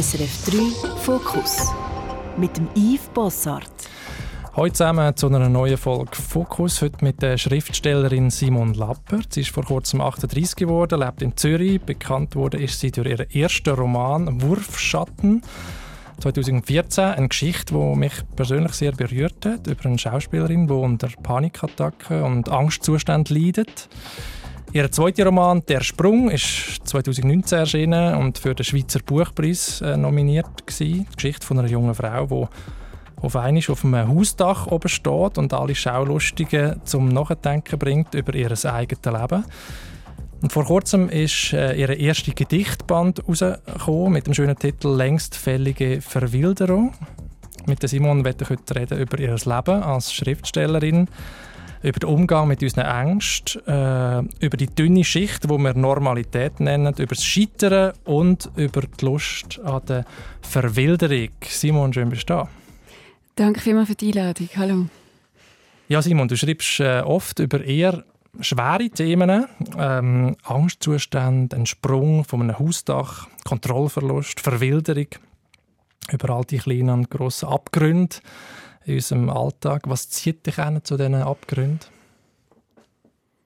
SRF 3 Fokus mit dem Yves Bossart. Heute zusammen zu einer neuen Folge Fokus. Heute mit der Schriftstellerin Simon Lappert. Sie ist vor kurzem 38 geworden, lebt in Zürich. Bekannt wurde ist sie durch ihren ersten Roman Wurfschatten. 2014 eine Geschichte, die mich persönlich sehr berührt hat, über eine Schauspielerin, die unter Panikattacken und Angstzuständen leidet. Ihr zweiter Roman «Der Sprung» ist 2019 erschienen und für den Schweizer Buchpreis äh, nominiert gewesen. Die Geschichte von einer jungen Frau, die auf einmal auf einem Hausdach oben steht und alle Schaulustigen zum Nachdenken bringt über ihr eigenes Leben. Und vor kurzem ist äh, ihr erster Gedichtband rausgekommen mit dem schönen Titel «Längstfällige Verwilderung». Mit der Simon werde ich heute reden über ihr Leben als Schriftstellerin, über den Umgang mit unseren Ängsten, äh, über die dünne Schicht, die wir Normalität nennen, über das Scheitern und über die Lust an der Verwilderung. Simon, schön bist du da. Danke vielmals für die Einladung. Hallo. Ja, Simon, du schreibst äh, oft über eher schwere Themen, ähm, Angstzustände, ein Sprung von einem Hausdach, Kontrollverlust, Verwilderung, über all die kleinen und grossen Abgründe in unserem Alltag. Was zieht dich an zu diesen Abgründen?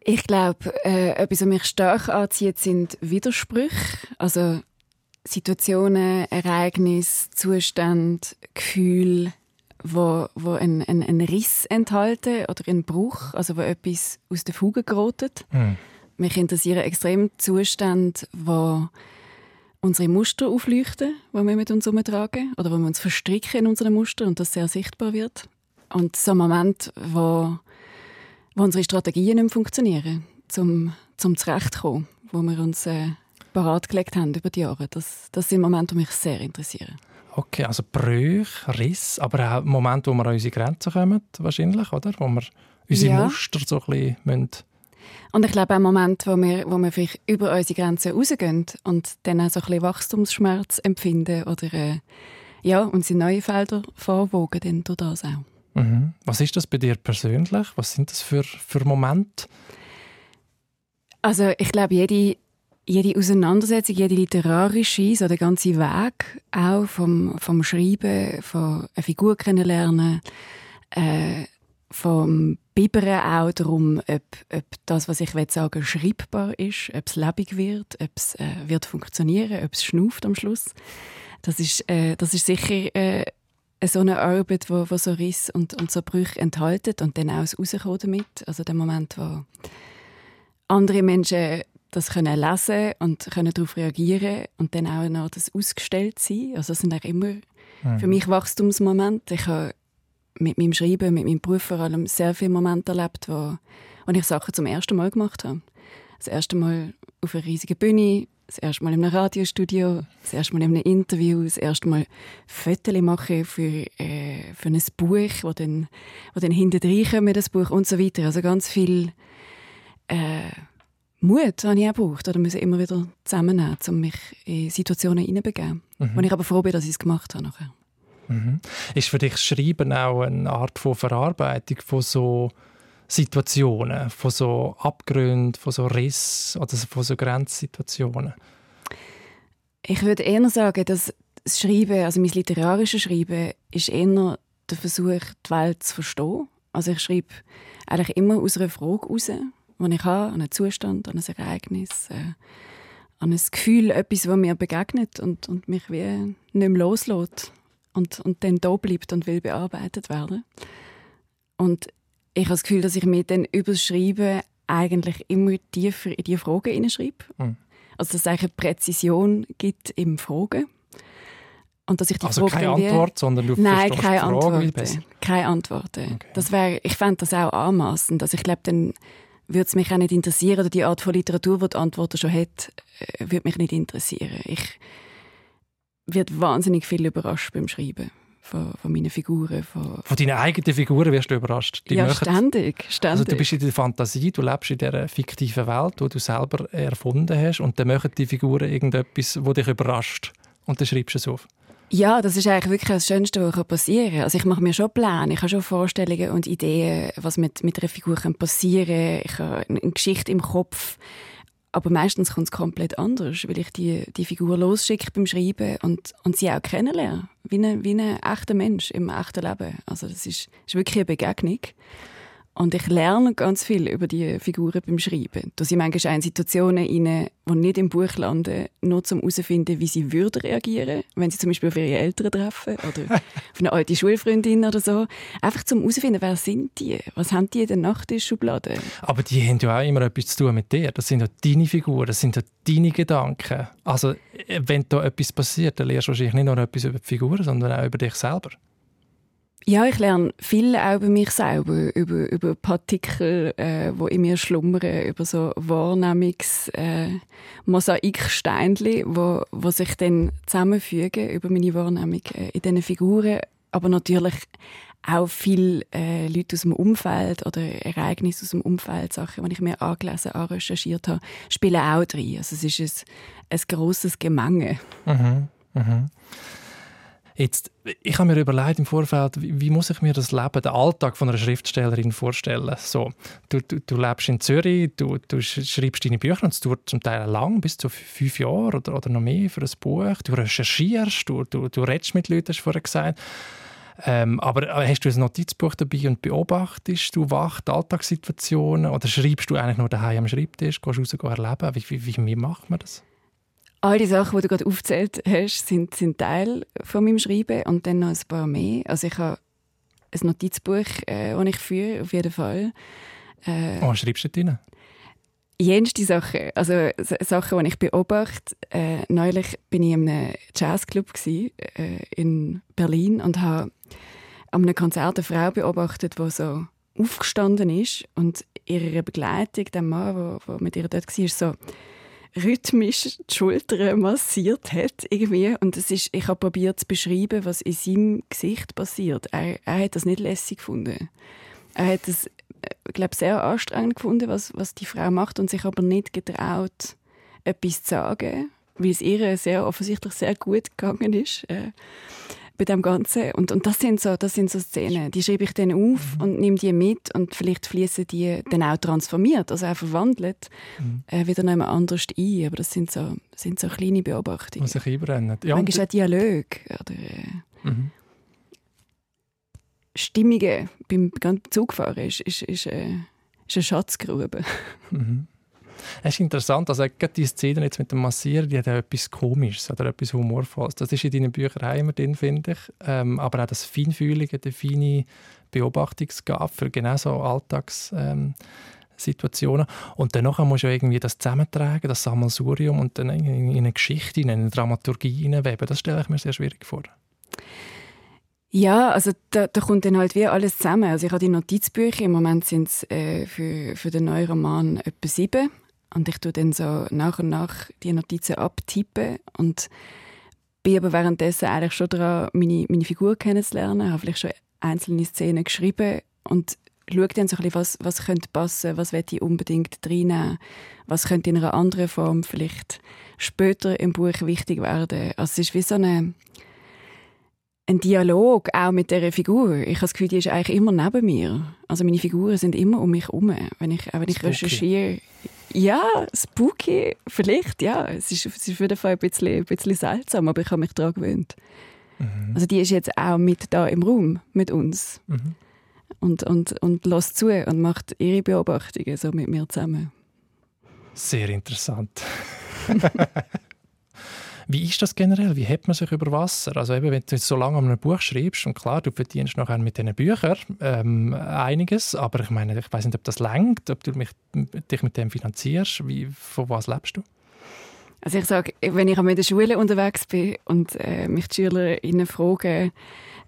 Ich glaube, äh, etwas, was mich stark anzieht, sind Widersprüche. Also Situationen, Ereignisse, Zustände, Gefühle, wo, wo einen, einen, einen Riss enthalten oder einen Bruch, also wo etwas aus der Fuge gerotet. Mhm. Mich interessieren extrem Zustände, wo unsere Muster aufleuchten, die wir mit uns umtragen, oder wo wir uns verstricken in unseren Muster und das sehr sichtbar wird. Und so ein Moment, wo, wo unsere Strategien nicht mehr funktionieren, zum, zum Zurechtkommen, wo wir uns äh, parat gelegt haben über die Jahre. Das, das sind Momente, die mich sehr interessieren. Okay, also Brüche, Riss, aber auch Momente, wo wir an unsere Grenzen kommen, wahrscheinlich, oder? Wo wir unsere ja. Muster so ein bisschen und ich glaube auch Moment, wo wir, wo wir vielleicht über unsere Grenzen rausgehen und dann auch so ein bisschen Wachstumsschmerz empfinden oder äh, ja, uns in neue Felder vorwogen, dann durch das auch. Mhm. Was ist das bei dir persönlich? Was sind das für, für Momente? Also ich glaube, jede jede Auseinandersetzung, jede literarische, so der ganze Weg auch vom, vom Schreiben, von einer Figur kennenlernen, äh, vom Biberen auch darum, ob, ob das, was ich sagen will, schreibbar ist, ob es lebendig wird, ob es äh, wird funktionieren, ob es schnuft am Schluss. Das ist, äh, das ist sicher äh, so eine Arbeit, wo, wo so Riss und, und so Brüche enthalten und dann auch rauskommen damit. Also der Moment, wo andere Menschen das können lesen und können darauf reagieren und dann auch noch das ausgestellt sein. Also das sind auch immer mhm. für mich Wachstumsmomente. Ich habe mit meinem Schreiben, mit meinem Beruf vor allem sehr viele Momente erlebt, wo, wo ich Sachen zum ersten Mal gemacht habe. Das erste Mal auf einer riesigen Bühne, das erste Mal in einem Radiostudio, das erste Mal in einem Interview, das erste Mal Fotos machen für, äh, für ein Buch, wo dann, wo dann hinten kommt, das Buch und so weiter. Also ganz viel äh, Mut habe ich auch gebraucht, oder muss immer wieder zusammennehmen, um mich in Situationen hineinzubegeben. Mhm. Und ich aber froh bin, dass ich es gemacht habe nachher. Mhm. Ist für dich Schreiben auch eine Art von Verarbeitung von so Situationen, von so Abgründen, von so Riss oder von so Grenzsituationen? Ich würde eher sagen, dass das Schreiben, also mein literarisches Schreiben, ist eher der Versuch, die Welt zu verstehen. Also ich schreibe eigentlich immer aus einer Frage heraus, die ich habe, an einen Zustand, an ein Ereignis, äh, an ein Gefühl, etwas, was mir begegnet und, und mich wie nicht mehr loslässt und, und dann da bleibt und will bearbeitet werden. Und ich habe das Gefühl, dass ich mir dann über das Schreiben eigentlich immer tiefer in die Fragen hineinschreibe. Mhm. Also dass es eigentlich eine Präzision gibt im Fragen. Und dass ich die also Frage keine Antwort, sondern du Nein, keine Frage Antworten. Keine Antworten. Okay. Das wär, ich fände das auch anmaßend. Also ich glaube, dann würde es mich auch nicht interessieren, oder die Art von Literatur, die die Antworten schon hat, äh, würde mich nicht interessieren. Ich werde wahnsinnig viel überrascht beim Schreiben von, von meinen Figuren. Von, von deinen eigenen Figuren wirst du überrascht? Die ja, möchten, ständig, ständig. Also du bist in der Fantasie, du lebst in dieser fiktiven Welt, die du selber erfunden hast und dann machen die Figuren irgendetwas, das dich überrascht und dann schreibst du es auf. Ja, das ist eigentlich wirklich das Schönste, was passieren kann. Also ich mache mir schon Pläne, ich habe schon Vorstellungen und Ideen, was mit, mit einer Figur passieren kann. Ich habe eine Geschichte im Kopf. Aber meistens kommt es komplett anders, weil ich die, die Figur losschicke beim Schreiben und, und sie auch kennenlerne. Wie ein, wie ein echter Mensch im echten Leben. Also das ist, ist wirklich eine Begegnung. Und ich lerne ganz viel über die Figuren beim Schreiben. Da sind manchmal auch in Situationen rein, die nicht im Buch landen, nur zum herauszufinden, wie sie würden reagieren, wenn sie zum Beispiel auf ihre Eltern treffen oder auf eine alte Schulfreundin oder so. Einfach zum herauszufinden, wer sind die? Was haben die in der Nachttischschublade? Aber die haben ja auch immer etwas zu tun mit dir. Das sind ja deine Figuren, das sind ja deine Gedanken. Also, äh, wenn da etwas passiert, dann lernst du wahrscheinlich nicht nur etwas über die Figuren, sondern auch über dich selber. Ja, ich lerne viel auch über mich selber, über, über Partikel, äh, die in mir schlummern, über so Wahrnehmungs-, äh, wo, wo sich dann zusammenfügen über meine Wahrnehmung äh, in diesen Figuren. Aber natürlich auch viele äh, Leute aus dem Umfeld oder Ereignisse aus dem Umfeld, Sachen, die ich mir angelesen, recherchiert habe, spielen auch drin. Also es ist ein, ein grosses Gemenge. Mhm, mhm. Jetzt, ich habe mir überlegt im Vorfeld, wie, wie, muss ich mir das Leben, den Alltag von einer Schriftstellerin vorstellen? So, du, du, du lebst in Zürich, du, du schreibst deine Bücher und es dauert zum Teil lang, bis zu fünf Jahre oder, oder noch mehr für ein Buch. Du recherchierst, du, du, du redest mit Leuten, hast du vorher gesagt. Ähm, aber äh, hast du ein Notizbuch dabei und beobachtest du wach die Alltagssituationen oder schreibst du eigentlich nur daheim am Schreibtisch, gehst raus erleben? Wie, wie, wie macht man das? All die Sachen, die du gerade aufgezählt hast, sind, sind Teil von meinem Schreiben und dann noch ein paar mehr. Also ich habe ein Notizbuch, äh, das ich führe, auf jeden Fall. Äh, oh, was schreibst du drin? Jenste Sachen, also Sachen, die ich beobachte. Äh, neulich bin ich in einem Jazzclub gewesen, äh, in Berlin und habe an einem Konzert eine Frau beobachtet, die so aufgestanden ist und ihre Begleitung, der Mann, der mit ihr dort war, so rhythmisch die Schultern massiert hat irgendwie. Und das ist, ich habe probiert zu beschreiben, was in seinem Gesicht passiert. Er, er hat das nicht lässig gefunden. Er hat es, äh, glaube sehr anstrengend gefunden, was, was die Frau macht und sich aber nicht getraut, etwas zu sagen, weil es ihr sehr offensichtlich sehr gut gegangen ist. Äh, bei dem Ganzen. Und, und das, sind so, das sind so Szenen, die schreibe ich dann auf mhm. und nehme die mit und vielleicht fließen die dann auch transformiert, also auch verwandelt, mhm. äh, wieder noch anders ein. Aber das sind so, sind so kleine Beobachtungen. Was sich einbrennen. Ja, Manchmal auch Dialog oder äh, mhm. Stimmungen beim Zugfahren ist, ist, ist, äh, ist eine Schatzgrube. Mhm. Es ist interessant, also gerade die Szene jetzt mit dem Massieren, die hat auch etwas Komisches oder etwas Humorvolles. Das ist in deinen Büchern auch immer drin, finde ich. Ähm, aber auch das Feinfühlige, die feine Beobachtungsgabe für genau so Alltagssituationen. Ähm, und dann musst du irgendwie das zusammentragen, das Sammelsurium und dann in eine Geschichte, in eine Dramaturgie hineinweben. Das stelle ich mir sehr schwierig vor. Ja, also da, da kommt dann halt wie alles zusammen. Also ich habe die Notizbücher, im Moment sind es äh, für, für den neuen Roman etwa sieben. Und ich tue dann so nach und nach die Notizen abtippen und bin aber währenddessen eigentlich schon daran, meine, meine Figur kennenzulernen. Ich habe vielleicht schon einzelne Szenen geschrieben und schaue dann so ein bisschen, was, was könnte passen, was will ich unbedingt reinnehmen, was könnte in einer anderen Form vielleicht später im Buch wichtig werden. Also es ist wie so eine ein Dialog auch mit dieser Figur. Ich habe das Gefühl, die ist eigentlich immer neben mir. Also meine Figuren sind immer um mich herum. Wenn ich, wenn ich recherchiere, ja, spooky, vielleicht, ja. Es ist, es ist auf jeden Fall ein bisschen, ein bisschen seltsam, aber ich habe mich daran gewöhnt. Mhm. Also die ist jetzt auch mit da im Raum mit uns. Mhm. Und, und, und lässt zu und macht ihre Beobachtungen so mit mir zusammen. Sehr interessant. Wie ist das generell? Wie hält man sich über Wasser? Also eben, wenn du so lange an einem Buch schreibst und klar, du verdienst nachher mit diesen Büchern ähm, einiges, aber ich meine, ich weiß nicht, ob das längt, ob du mich, dich mit dem finanzierst. Wie, von was lebst du? Also ich sage, wenn ich in der Schule unterwegs bin und äh, mich die SchülerInnen fragen,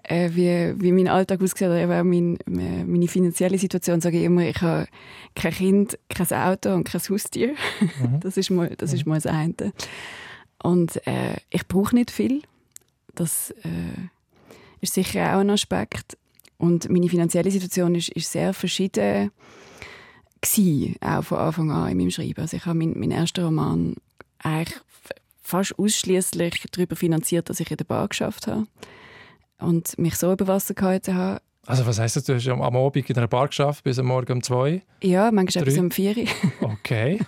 äh, wie, wie mein Alltag aussieht oder eben mein, äh, meine finanzielle Situation, sage ich immer, ich habe kein Kind, kein Auto und kein Haustier. Mhm. Das ist mal das, ist mal das eine. Und äh, ich brauche nicht viel. Das äh, ist sicher auch ein Aspekt. Und meine finanzielle Situation ist, ist sehr verschieden gewesen, auch von Anfang an in meinem Schreiben. Also ich habe meinen mein ersten Roman eigentlich fast ausschließlich darüber finanziert, dass ich in der Bar geschafft habe und mich so über Wasser gehalten habe. Also was heisst das? Du hast am Abend in einer Bar geschafft bis am Morgen um zwei? Ja, manchmal bis um vier. okay.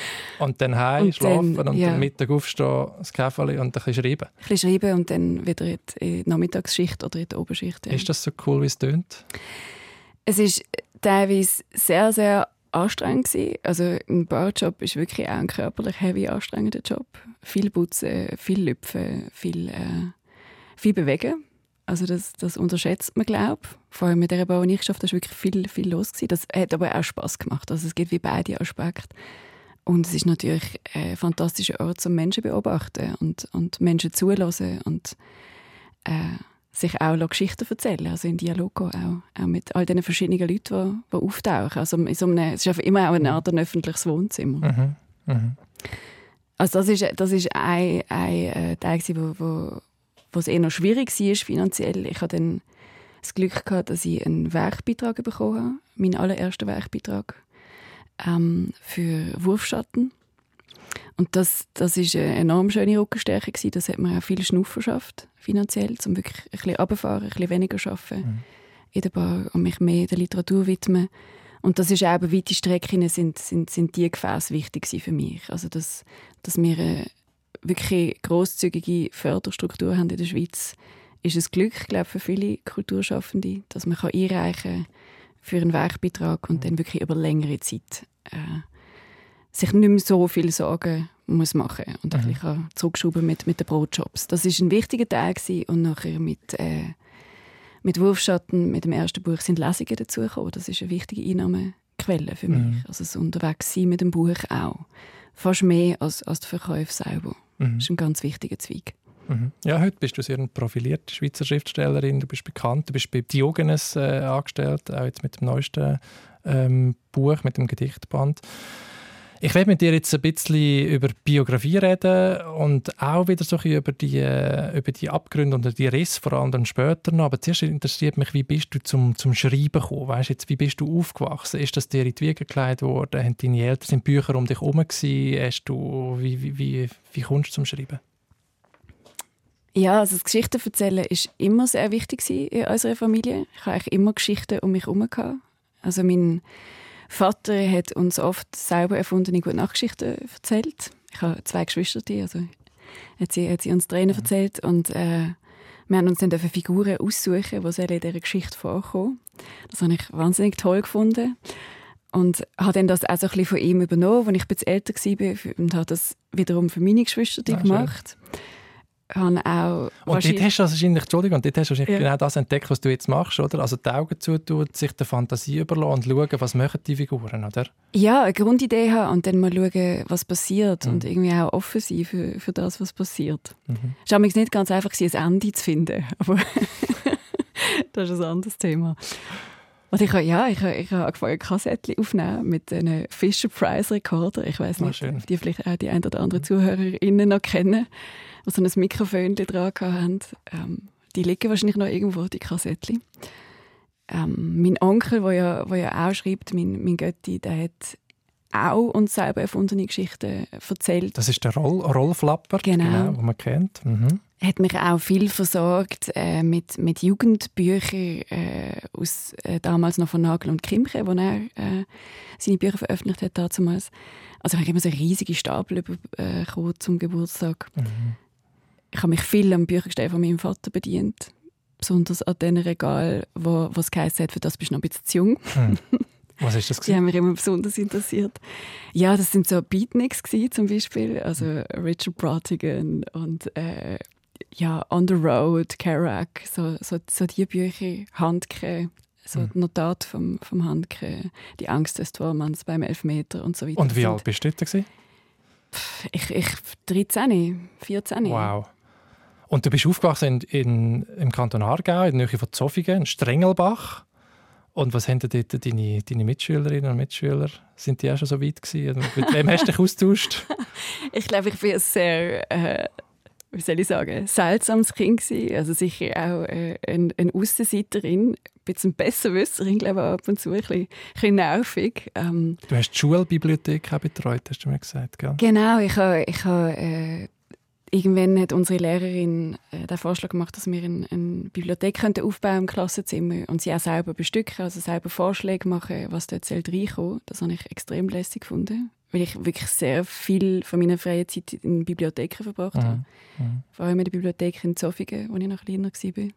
und dann heim, Und schlafen dann, und ja. am Mittag aufstehen, das Käferli und ein bisschen schreiben. Ein bisschen schreiben und dann wieder in die Nachmittagsschicht oder in die Oberschicht. Ja. Ist das so cool, wie es tönt? Es ist teilweise sehr, sehr anstrengend gewesen. Also ein Barjob ist wirklich auch ein körperlich heavy anstrengender Job. Viel putzen, viel lüpfen, viel, äh, viel bewegen. Also das, das unterschätzt man, glaube ich. Vor allem mit dieser Bau, die ich geschafft habe, war wirklich viel, viel los. Gewesen. Das hat aber auch Spass gemacht. Also es gibt wie beide Aspekte. Und es ist natürlich ein fantastischer Ort, um Menschen zu beobachten und, und Menschen zulassen und äh, sich auch Geschichten erzählen, also in Dialog gehen, auch, auch mit all diesen verschiedenen Leuten, die, die auftauchen. Also in so einem, es ist immer auch eine Art ein öffentliches Wohnzimmer. Mhm. Mhm. Also das ist, das ist ein, ein äh, Teil, wo, wo, wo es eher noch schwierig war finanziell. Ich hatte dann das Glück gehabt, dass ich einen Werkbeitrag bekommen habe, meinen allerersten Werkbeitrag ähm, für Wurfschatten. Und das, das ist eine enorm schöne Rückenstärke gewesen. Das hat mir auch viel Schnuff verschafft, finanziell, um wirklich ein bisschen runterfahren, ein bisschen weniger arbeiten Mhm. in der Bar und mich mehr der Literatur widmen. Und das ist auch weite Strecken sind, sind, sind die Gefäße wichtig für mich. Also, dass, dass wir eine wirklich grosszügige Förderstruktur haben in der Schweiz, ist ein Glück, glaube ich, für viele Kulturschaffende, dass man kann einreichen kann für einen Werkbeitrag und dann wirklich über längere Zeit äh, sich nicht mehr so viel Sorgen muss machen und ein Mhm. bisschen kann zurückschrauben mit, mit den Brotjobs. Das ist ein wichtiger Teil gewesen. und nachher mit, äh, mit Wurfschatten, mit dem ersten Buch sind Lesungen dazugekommen. Das ist eine wichtige Einnahmequelle für mich. Mhm. Also das Unterwegssein mit dem Buch auch. Fast mehr als, als der Verkauf selber. Mhm. Das ist ein ganz wichtiger Zweig. Mhm. Ja, heute bist du sehr eine profilierte Schweizer Schriftstellerin. Du bist bekannt, du bist bei Diogenes äh, angestellt, auch jetzt mit dem neuesten ähm, Buch, mit dem Gedichtband. Ich werde mit dir jetzt ein bisschen über Biografie reden und auch wieder so ein bisschen über die, äh, über die Abgründe und die Risse, vor allem dann später noch. Aber zuerst interessiert mich, wie bist du zum, zum Schreiben gekommen? Weißt, jetzt, wie bist du aufgewachsen? Ist das dir in die Wiege gelegt worden? Haben deine Eltern sind Bücher um dich herum? Hast du, wie, wie, wie, wie kommst du zum Schreiben? Ja, also das Geschichten erzählen ist immer sehr wichtig in unserer Familie. Ich habe eigentlich immer Geschichten um mich herum. Also mein Vater hat uns oft selber erfundene Gute-Nacht-Geschichten erzählt. Ich habe zwei Geschwister, also hat sie, hat sie uns Tränen erzählt und äh, wir haben uns dann Figuren aussuchen, die in dieser Geschichte vorkommen. Das habe ich wahnsinnig toll gefunden und habe dann das auch so ein bisschen von ihm übernommen, als ich bisschen älter war und habe das wiederum für meine Geschwister Ah, schön. Habe auch Und dort hast du wahrscheinlich, Entschuldigung, und dort hast du wahrscheinlich Ja. genau das entdeckt, was du jetzt machst, oder? Also die Augen zutun, sich der Fantasie überlassen und schauen, was machen die Figuren, oder? Ja, eine Grundidee haben und dann mal schauen, was passiert Mhm. und irgendwie auch offen sein für, für das, was passiert. Mhm. Es war nicht ganz einfach, ein Ende zu finden, aber das ist ein anderes Thema. Und ich habe, ja, ich habe, ich habe angefangen, Kassettchen aufnehmen mit einem Fisher-Price-Rekorder. Ich weiß Ah, nicht, ob die vielleicht auch die ein oder anderen ZuhörerInnen noch kennen, die so ein Mikrofon dran haben. Ähm, die liegen wahrscheinlich noch irgendwo, die Kassettchen. Ähm, mein Onkel, der ja, der ja auch schreibt, mein, mein Götti, der hat auch uns selber erfundene Geschichten erzählt. Das ist der Roll Rollflapper, Genau. den man kennt. Mhm. hat mich auch viel versorgt äh, mit, mit Jugendbüchern äh, aus äh, damals noch von Nagel und Kimche, wo er äh, seine Bücher veröffentlicht hat damals. Also ich habe immer so riesige Stapel bekommen zum Geburtstag. Mhm. Ich habe mich viel am Büchergestell von meinem Vater bedient. Besonders an den Regal, wo was geheißen hat, für das bist du noch ein bisschen zu jung. Mhm. Was ist das? Die gewesen? haben mich immer besonders interessiert. Ja, das sind so Beatniks gewesen, zum Beispiel, also Richard Bratigan und äh, ja, On the Road, Kerouac, so, so, so die Bücher, Handke, so Mhm. die Notat vom, vom Handke, Die Angst des Tormanns beim Elfmeter und so weiter. Und wie alt bist du? Gewesen? sind- Ich, ich 13, 14. Wow. Und du bist aufgewachsen in, in, im Kanton Aargau, in der Nähe von Zofingen, in Strengelbach. Und was haben denn dort deine, deine Mitschülerinnen und Mitschüler? Sind die auch schon so weit gewesen? Und Mit wem hast du dich austauscht? Ich glaube, ich bin ein sehr, äh, wie soll ich sagen, seltsames Kind gewesen. Also sicher auch äh, ein, eine Aussenseiterin, ein bisschen Besserwisserin, glaube ich, ab und zu, ein bisschen, ein bisschen nervig. Ähm, Du hast die Schulbibliothek auch betreut, hast du mir gesagt, gell? genau, ich habe, ich habe äh, irgendwann hat unsere Lehrerin äh, den Vorschlag gemacht, dass wir eine, eine Bibliothek könnten aufbauen im Klassenzimmer und sie auch selber bestücken, also selber Vorschläge machen, was dort soll reinkommen. Das habe ich extrem lässig gefunden, weil ich wirklich sehr viel von meiner freien Zeit in Bibliotheken verbracht mhm. habe. Mhm. Vor allem in der Bibliothek in Zofingen, wo ich noch kleiner war.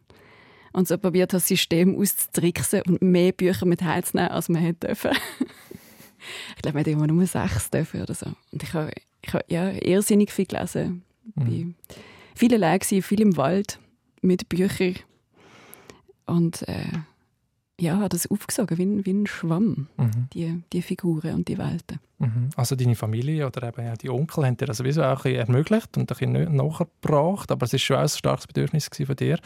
Und so probiert das System auszutricksen und mehr Bücher mit heimzunehmen, als man hätte dürfen. ich glaube, man hat immer nur sechs dürfen oder so. Und ich habe, ich habe ja, irrsinnig viel gelesen. Mhm. Viel allein viel im Wald mit Büchern. Und äh, ja, habe das aufgesogen wie ein, wie ein Schwamm, mhm. die, die Figuren und die Welten. Mhm. Also deine Familie oder eben ja, die Onkel haben dir das sowieso auch ein ermöglicht und ein bisschen nachgebracht, aber es war schon auch ein starkes Bedürfnis von dir.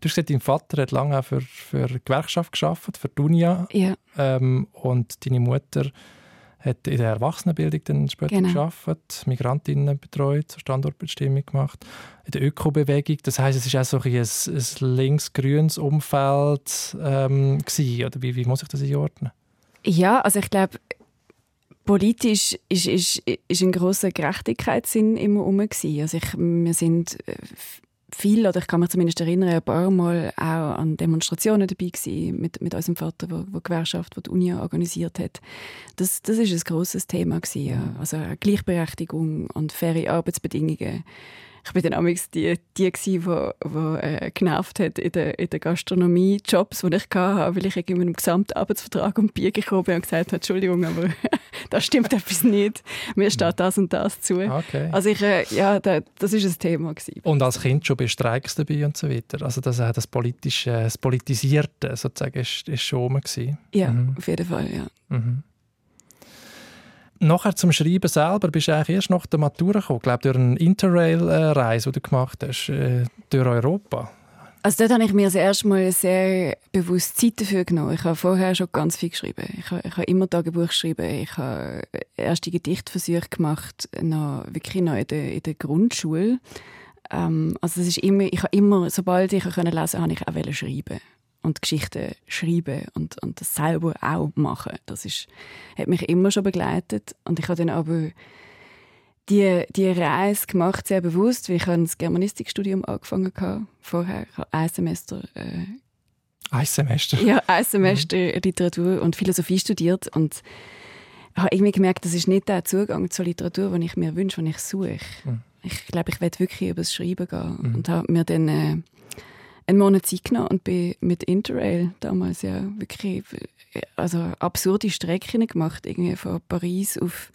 Du hast gesagt, dein Vater hat lange auch für, für die Gewerkschaft gearbeitet, für die Unia. Ja. Ähm, und deine Mutter hat in der Erwachsenenbildung dann später genau. gearbeitet, Migrantinnen betreut, zur Standortbestimmung gemacht, in der Ökobewegung. Das heißt, es ist auch so ein, ein, links-grünes Umfeld ähm, gewesen, oder wie, wie muss ich das einordnen? Ja, also ich glaube, politisch ist, ist, ist ein großer Gerechtigkeitssinn immer herum. Also ich, wir sind äh, viel, oder ich kann mich zumindest erinnern, ein paar Mal auch an Demonstrationen dabei gewesen, mit, mit unserem Vater, wo, wo die Gewerkschaft, wo die Uni organisiert hat. Das, das ist ein grosses Thema gewesen, ja. Also Gleichberechtigung und faire Arbeitsbedingungen ich bin dann amigs die, die die, wo, wo äh, genervt hat in der, in der Gastronomie Jobs, die ich hatte, weil ich irgendwie mit einem Gesamtarbeitsvertrag um Bier gekommen bin und gesagt habe, Entschuldigung, aber da stimmt etwas nicht. Mir steht das und das zu. Okay. Also ich, äh, ja, da, das ist ein Thema gewesen. Und als Kind schon bei Streiks dabei und so weiter. Also das, äh, das politische, das politisierte sozusagen ist, ist schon rum gewesen. Ja, mhm. auf jeden Fall, ja. Mhm nachher zum Schreiben selber bist du eigentlich erst nach der Matura gekommen, glaube durch eine Interrail-Reise, die du gemacht hast, äh, durch Europa. Also dort habe ich mir das erste Mal sehr bewusst Zeit dafür genommen. Ich habe vorher schon ganz viel geschrieben. Ich habe, ich habe immer Tagebuch geschrieben. Ich habe erste Gedichtversuche gemacht, noch, wirklich noch in der, in der Grundschule. Ähm, also es ist immer, ich habe immer, sobald ich lesen konnte, habe ich auch schreiben und Geschichten schreiben und, und das selber auch machen. Das ist, hat mich immer schon begleitet. Und ich habe dann aber die, die Reise gemacht, sehr bewusst, weil ich ein Germanistikstudium angefangen habe vorher. Ich habe ein Semester... Äh, ein Semester? Ja, ein Semester mhm. Literatur und Philosophie studiert und habe irgendwie gemerkt, das ist nicht der Zugang zur Literatur, den ich mir wünsche, den ich suche. Mhm. Ich glaube, ich werde wirklich über das Schreiben gehen mhm. und habe mir dann... Äh, einen Monat Zeit genommen und bin mit Interrail damals ja wirklich also absurde Strecken gemacht, irgendwie von Paris auf,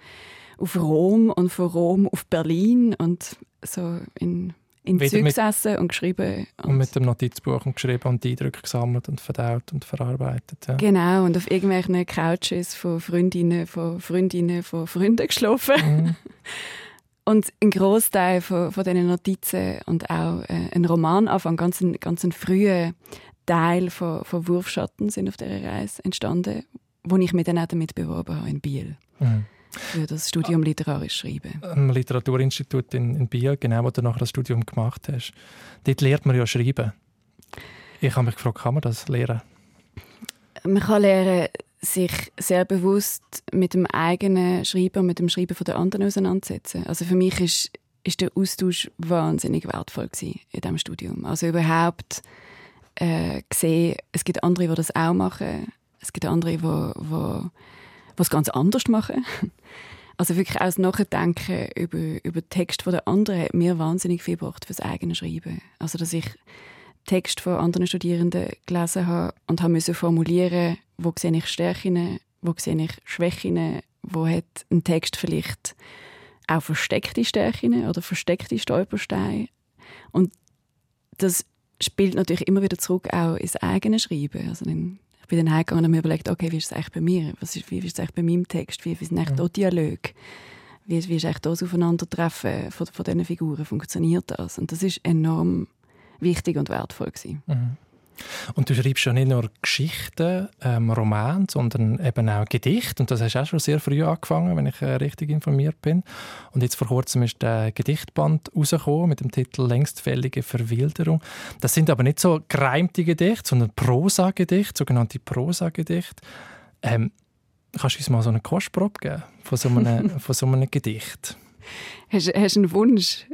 auf Rom und von Rom auf Berlin und so in in Zug gesessen und geschrieben. Und, und, mit dem Notizbuch und geschrieben und Eindrücke gesammelt und verdaut und verarbeitet. Ja. Genau, und auf irgendwelchen Couches von Freundinnen, von Freundinnen, von Freunden geschlafen. Mhm. Und ein Großteil von, von diesen Notizen und auch äh, ein Romananfang, ganz ein, ganz ein früher Teil von, von Wurfschatten sind auf dieser Reise entstanden, wo ich mich dann auch damit beworben habe in Biel. Mhm. Für das Studium Literarisch Schreiben. Am Literaturinstitut in, in Biel, genau, wo du nachher das Studium gemacht hast. Dort lernt man ja Schreiben. Ich habe mich gefragt, kann man das lernen? Man kann lernen, sich sehr bewusst mit dem eigenen Schreiben und mit dem Schreiben von der anderen auseinandersetzen. Also für mich ist, ist der Austausch wahnsinnig wertvoll in diesem Studium. Also überhaupt äh, gesehen, es gibt andere, die das auch machen. Es gibt andere, die, es ganz anders machen. Also wirklich auch das Nachdenken über, über Text der anderen hat mir wahnsinnig viel gebracht fürs eigene Schreiben. Also dass ich Text von anderen Studierenden gelesen habe und habe müssen formulieren, wo sehe ich Stärken, wo sehe ich Schwächen, wo hat ein Text vielleicht auch versteckte Stärken oder versteckte Stolpersteine. Und das spielt natürlich immer wieder zurück auch ins eigene Schreiben. Also dann, ich bin dann heimgegangen und mir überlegt, okay, wie ist es eigentlich bei mir? Was ist, wie ist es eigentlich bei meinem Text? Wie, wie sind eigentlich mhm. Dialog? Wie, wie ist eigentlich das Aufeinandertreffen von, von diesen Figuren? Funktioniert das? Und das ist enorm wichtig und wertvoll gewesen. Mhm. Und du schreibst ja nicht nur Geschichten, ähm, Romane, sondern eben auch Gedichte. Und das hast du auch schon sehr früh angefangen, wenn ich äh, richtig informiert bin. Und jetzt vor kurzem ist der Gedichtband rausgekommen mit dem Titel «Längstfällige Verwilderung». Das sind aber nicht so gereimte Gedichte, sondern Prosa-Gedichte, sogenannte Prosa-Gedichte. Ähm, kannst du uns mal so eine Kostprobe geben von so einem, von so einem Gedicht? Hast, hast du einen Wunsch?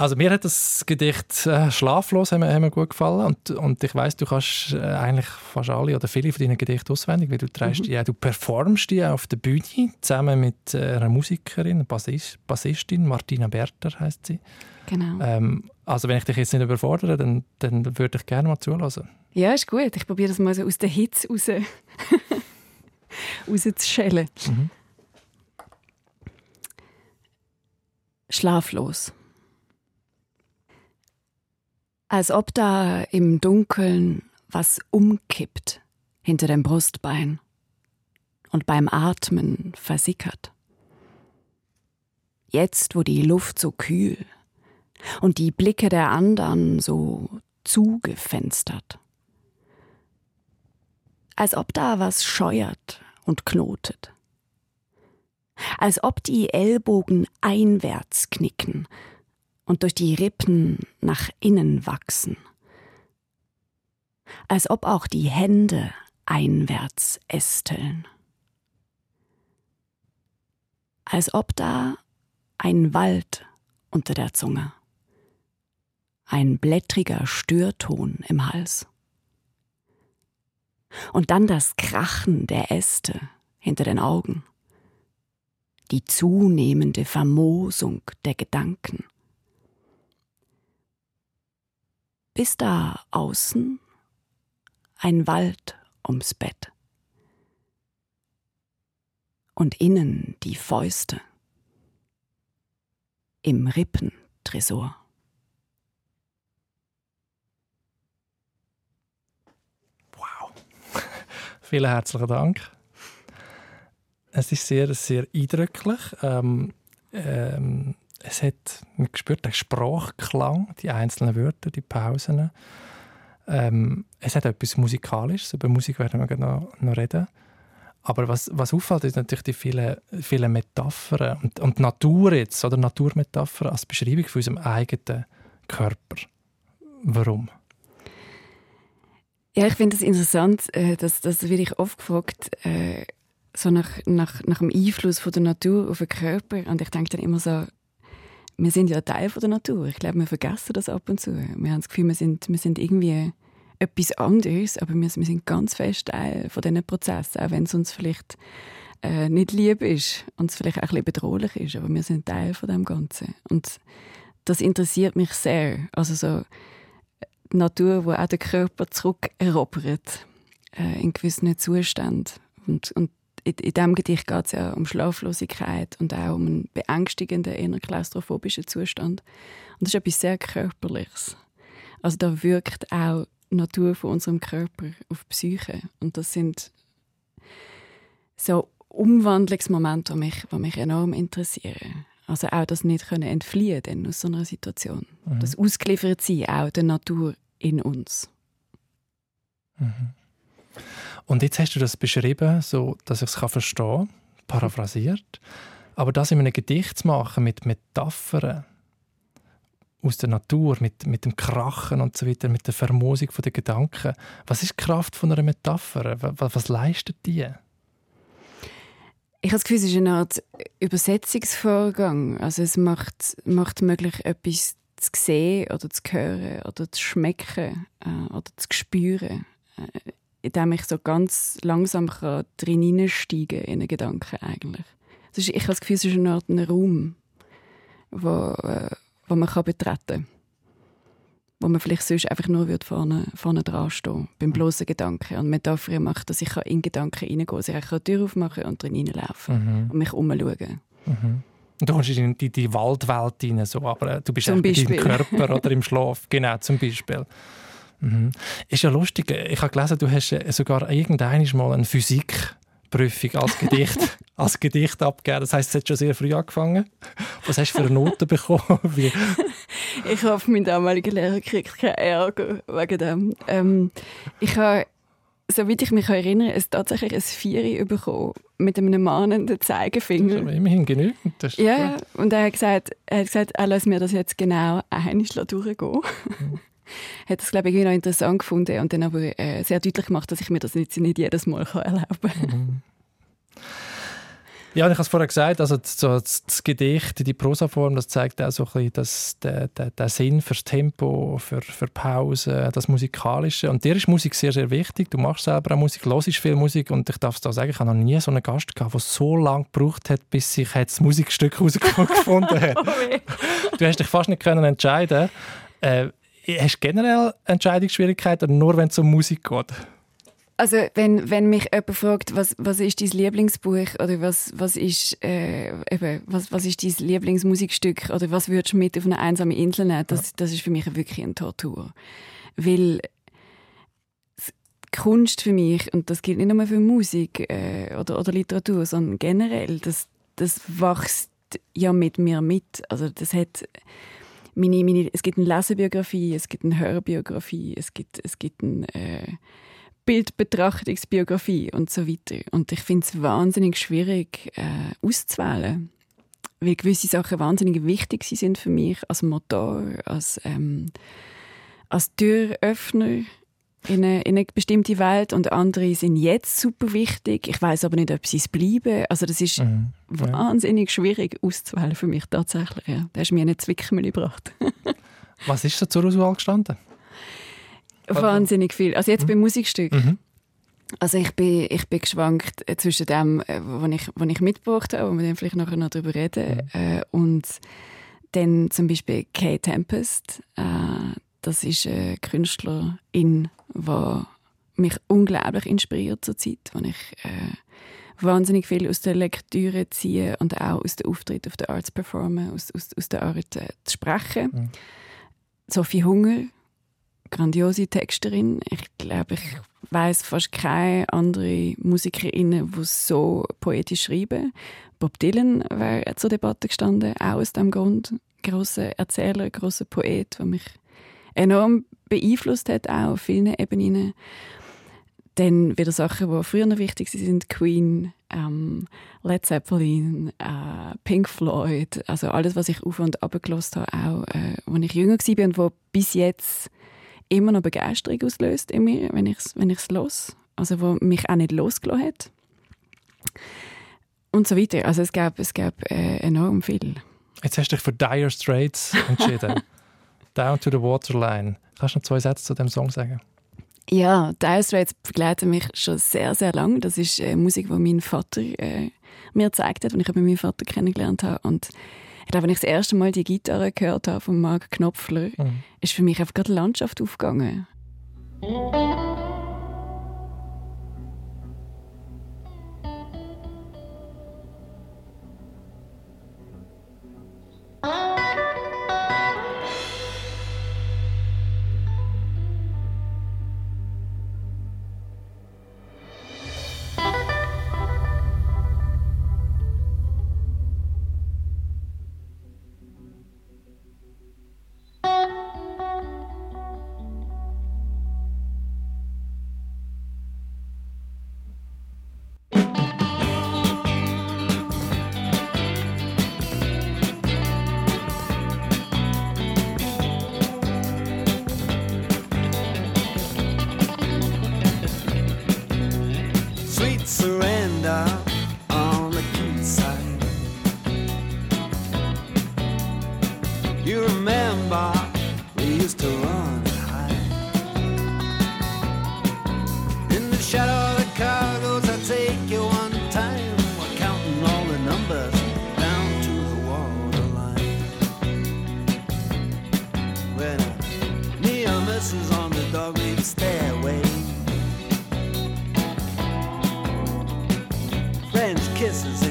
Also mir hat das Gedicht äh, «Schlaflos» haben, haben mir gut gefallen und, und ich weiß, du kannst äh, eigentlich fast alle oder viele von deinen Gedichten auswendig, weil du trägst mhm. die, du performst die auf der Bühne zusammen mit äh, einer Musikerin, einer Bassist, Bassistin, Martina Berter heißt sie. Genau. Ähm, also wenn ich dich jetzt nicht überfordere, dann, dann würde ich gerne mal zulassen. Ja, ist gut. Ich probiere das mal so aus der Hitze raus, rauszuschellen. Mhm. Schlaflos. Als ob da im Dunkeln was umkippt hinter dem Brustbein und beim Atmen versickert. Jetzt, wo die Luft so kühl und die Blicke der anderen so zugefenstert. Als ob da was scheuert und knotet. Als ob die Ellbogen einwärts knicken und durch die Rippen nach innen wachsen. Als ob auch die Hände einwärts ästeln. Als ob da ein Wald unter der Zunge, ein blättriger Störton im Hals. Und dann das Krachen der Äste hinter den Augen, die zunehmende Vermoosung der Gedanken. Bis da außen ein Wald ums Bett und innen die Fäuste im Rippentresor. Wow. Vielen herzlichen Dank. Es ist sehr, sehr eindrücklich. Ähm, ähm, es hat, man spürt den Sprachklang, die einzelnen Wörter, die Pausen. Ähm, es hat etwas Musikalisches, über Musik werden wir noch, noch reden. Aber was, was auffällt, ist natürlich die vielen, vielen Metaphern und, und Natur jetzt, oder Naturmetaphern als Beschreibung von unserem eigenen Körper. Warum? Ja, ich finde es das interessant, äh, dass das werde ich oft gefragt, äh, so nach, nach, nach dem Einfluss von der Natur auf den Körper. Und ich denke dann immer so, wir sind ja Teil von der Natur. Ich glaube, wir vergessen das ab und zu. Wir haben das Gefühl, wir sind, wir sind irgendwie etwas anderes, aber wir, wir sind ganz fest Teil von diesen Prozessen, auch wenn es uns vielleicht äh, nicht lieb ist und es vielleicht auch ein bisschen bedrohlich ist, aber wir sind Teil von dem Ganzen. Und das interessiert mich sehr. Also so die Natur, wo auch der Körper zurückerobert äh, in gewissen Zuständen. Und, und in, in diesem Gedicht geht es ja um Schlaflosigkeit und auch um einen beängstigenden, eher klaustrophobischen Zustand. Und das ist etwas sehr Körperliches. Also da wirkt auch die Natur von unserem Körper auf die Psyche. Und das sind so Umwandlungsmomente, die mich, die mich enorm interessieren. Also auch das nicht können entfliehen denn aus so einer Situation. Mhm. Das ausgeliefert sein, auch der Natur in uns. Mhm. Und jetzt hast du das beschrieben, so dass ich es verstehen kann, paraphrasiert. Aber das in einem Gedicht zu machen mit Metaphern aus der Natur, mit, mit dem Krachen und so weiter, mit der Vermosung der Gedanken. Was ist die Kraft von einer Metapher? Was, was leistet die? Ich habe das Gefühl, es ist eine Art Übersetzungsvorgang. Also es macht, macht möglich, etwas zu sehen oder zu hören oder zu schmecken äh, oder zu spüren. Äh, indem ich so ganz langsam drin hineinsteigen in einen Gedanken eigentlich. Ist, ich habe das Gefühl, es ist eine Art ein Raum, wo, äh, wo man kann betreten kann. Wo man vielleicht sonst einfach nur vorne, vorne dran stehen beim bloßen Gedanken. Und Metapher macht, dass ich in Gedanken reingehen kann. Also ich kann die Tür aufmachen und drin reinlaufen mhm. und mich umschauen. Mhm. Und du kommst in die, die Waldwelt rein, so, aber äh, du bist zum Beispiel. im Körper oder im Schlaf. Genau, zum Beispiel. Mhm. Ist ja lustig, ich habe gelesen, du hast sogar irgendwann mal eine Physikprüfung als Gedicht, als Gedicht abgegeben. Das heisst, es hat schon sehr früh angefangen. Was hast du für eine Note bekommen? Wie? Ich habe von meinem damaligen Lehrer gekriegt, keinen Ärger wegen dem. Ähm, ich habe, soweit ich mich erinnere, es tatsächlich ein Vieri bekommen mit einem mahnenden Zeigefinger. Das ist aber immerhin genügend. ja, gut. und er hat gesagt, er hat gesagt, er lässt mir das jetzt genau einmal durchgehen. Mhm hat das glaube ich noch interessant gefunden und dann aber äh, sehr deutlich gemacht, dass ich mir das nicht, nicht jedes Mal kann erlauben kann. Mhm. Ja, ich habe es vorher gesagt, also so das Gedicht, die Prosaform, das zeigt auch so ein bisschen das, den, den, den Sinn fürs Tempo, für, für Pause, das Musikalische. Und dir ist Musik sehr, sehr wichtig. Du machst selber auch Musik, hörst viel Musik und ich darf es da sagen, ich habe noch nie so einen Gast gehabt, der so lange gebraucht hat, bis sich das Musikstück herausgefunden hat. Oh du hast dich fast nicht können entscheiden. Äh, hast du generell Entscheidungsschwierigkeiten, nur wenn es um Musik geht? Also wenn, wenn mich jemand fragt, was, was ist dein Lieblingsbuch oder was, was, ist, äh, eben, was, was ist dein Lieblingsmusikstück oder was würdest du mit auf eine einsame Insel nehmen, das, das ist für mich wirklich eine Tortur. Weil Kunst für mich, und das gilt nicht nur für Musik äh, oder, oder Literatur, sondern generell, das, das wächst ja mit mir mit. Also das hat meine, meine, es gibt eine Lesebiografie, es gibt eine Hörbiografie, es gibt, es gibt eine äh, Bildbetrachtungsbiografie und so weiter. Und ich finde es wahnsinnig schwierig äh, auszuwählen, weil gewisse Sachen wahnsinnig wichtig sind für mich als Motor, als, ähm, als Türöffner in eine, in eine, bestimmte Welt und andere sind jetzt super wichtig. Ich weiß aber nicht, ob sie es bleiben. Also das ist mhm. wahnsinnig schwierig auszuwählen für mich tatsächlich. Ja. Da hast du mir eine Zwickmühle gebracht. Was ist so zur Auswahl gestanden? Wahnsinnig viel. Also jetzt mhm. beim Musikstück. Mhm. Also ich bin, ich bin geschwankt zwischen dem, äh, was ich, was ich mitgebracht habe, wo wir dann vielleicht nachher noch darüber reden, mhm. äh, und dann zum Beispiel Kay Tempest. Äh, das ist eine Künstlerin, die mich unglaublich inspiriert zur Zeit, wo ich äh, wahnsinnig viel aus der Lektüre ziehe und auch aus dem Auftritt auf der Arts performen, aus, aus, aus der Art äh, zu sprechen. Mhm. Sophie Hunger grandiose Texterin. Ich glaube, ich weiß fast keine andere Musikerin, die so poetisch schreiben. Bob Dylan wäre zur Debatte gestanden, auch aus dem Grund. Großer Erzähler, großer Poet, der mich enorm beeinflusst hat, auch auf vielen Ebenen. Dann wieder Sachen, die früher noch wichtig sind, Queen, ähm, Led Zeppelin, äh, Pink Floyd, also alles, was ich auf und ab gelost habe, auch äh, als ich jünger war und wo bis jetzt immer noch Begeisterung auslöst in mir, wenn ich es wenn ich's los, also wo mich auch nicht losgelassen hat. Und so weiter. Also es gab, es gab äh, enorm viel. Jetzt hast du dich für Dire Straits entschieden. Down to the Waterline. Kannst du noch zwei Sätze zu dem Song sagen? Ja, Dire Straits begleiten mich schon sehr, sehr lange. Das ist äh, Musik, die mein Vater äh, mir gezeigt hat, als ich meinen Vater kennengelernt habe. Und ich glaube, wenn ich das erste Mal die Gitarre gehört habe von Mark Knopfler, mhm. ist für mich einfach gerade die Landschaft aufgegangen. No kisses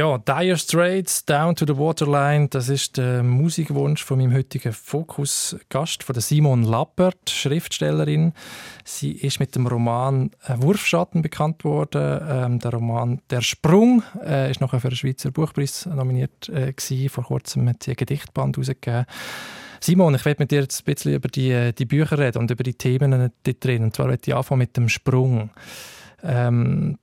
Ja, Dire Straits, Down to the Waterline, das ist der Musikwunsch von meinem heutigen Fokus-Gast, von der Simon Lappert, Schriftstellerin. Sie ist mit dem Roman Wurfschatten bekannt worden. Ähm, der Roman Der Sprung äh, ist nachher für den Schweizer Buchpreis nominiert äh, gewesen. Vor kurzem hat sie ein Gedichtband herausgegeben. Simon, ich werde mit dir jetzt ein bisschen über die, die Bücher reden und über die Themen dort drin. Und zwar werde ich anfangen mit dem Sprung. Ähm,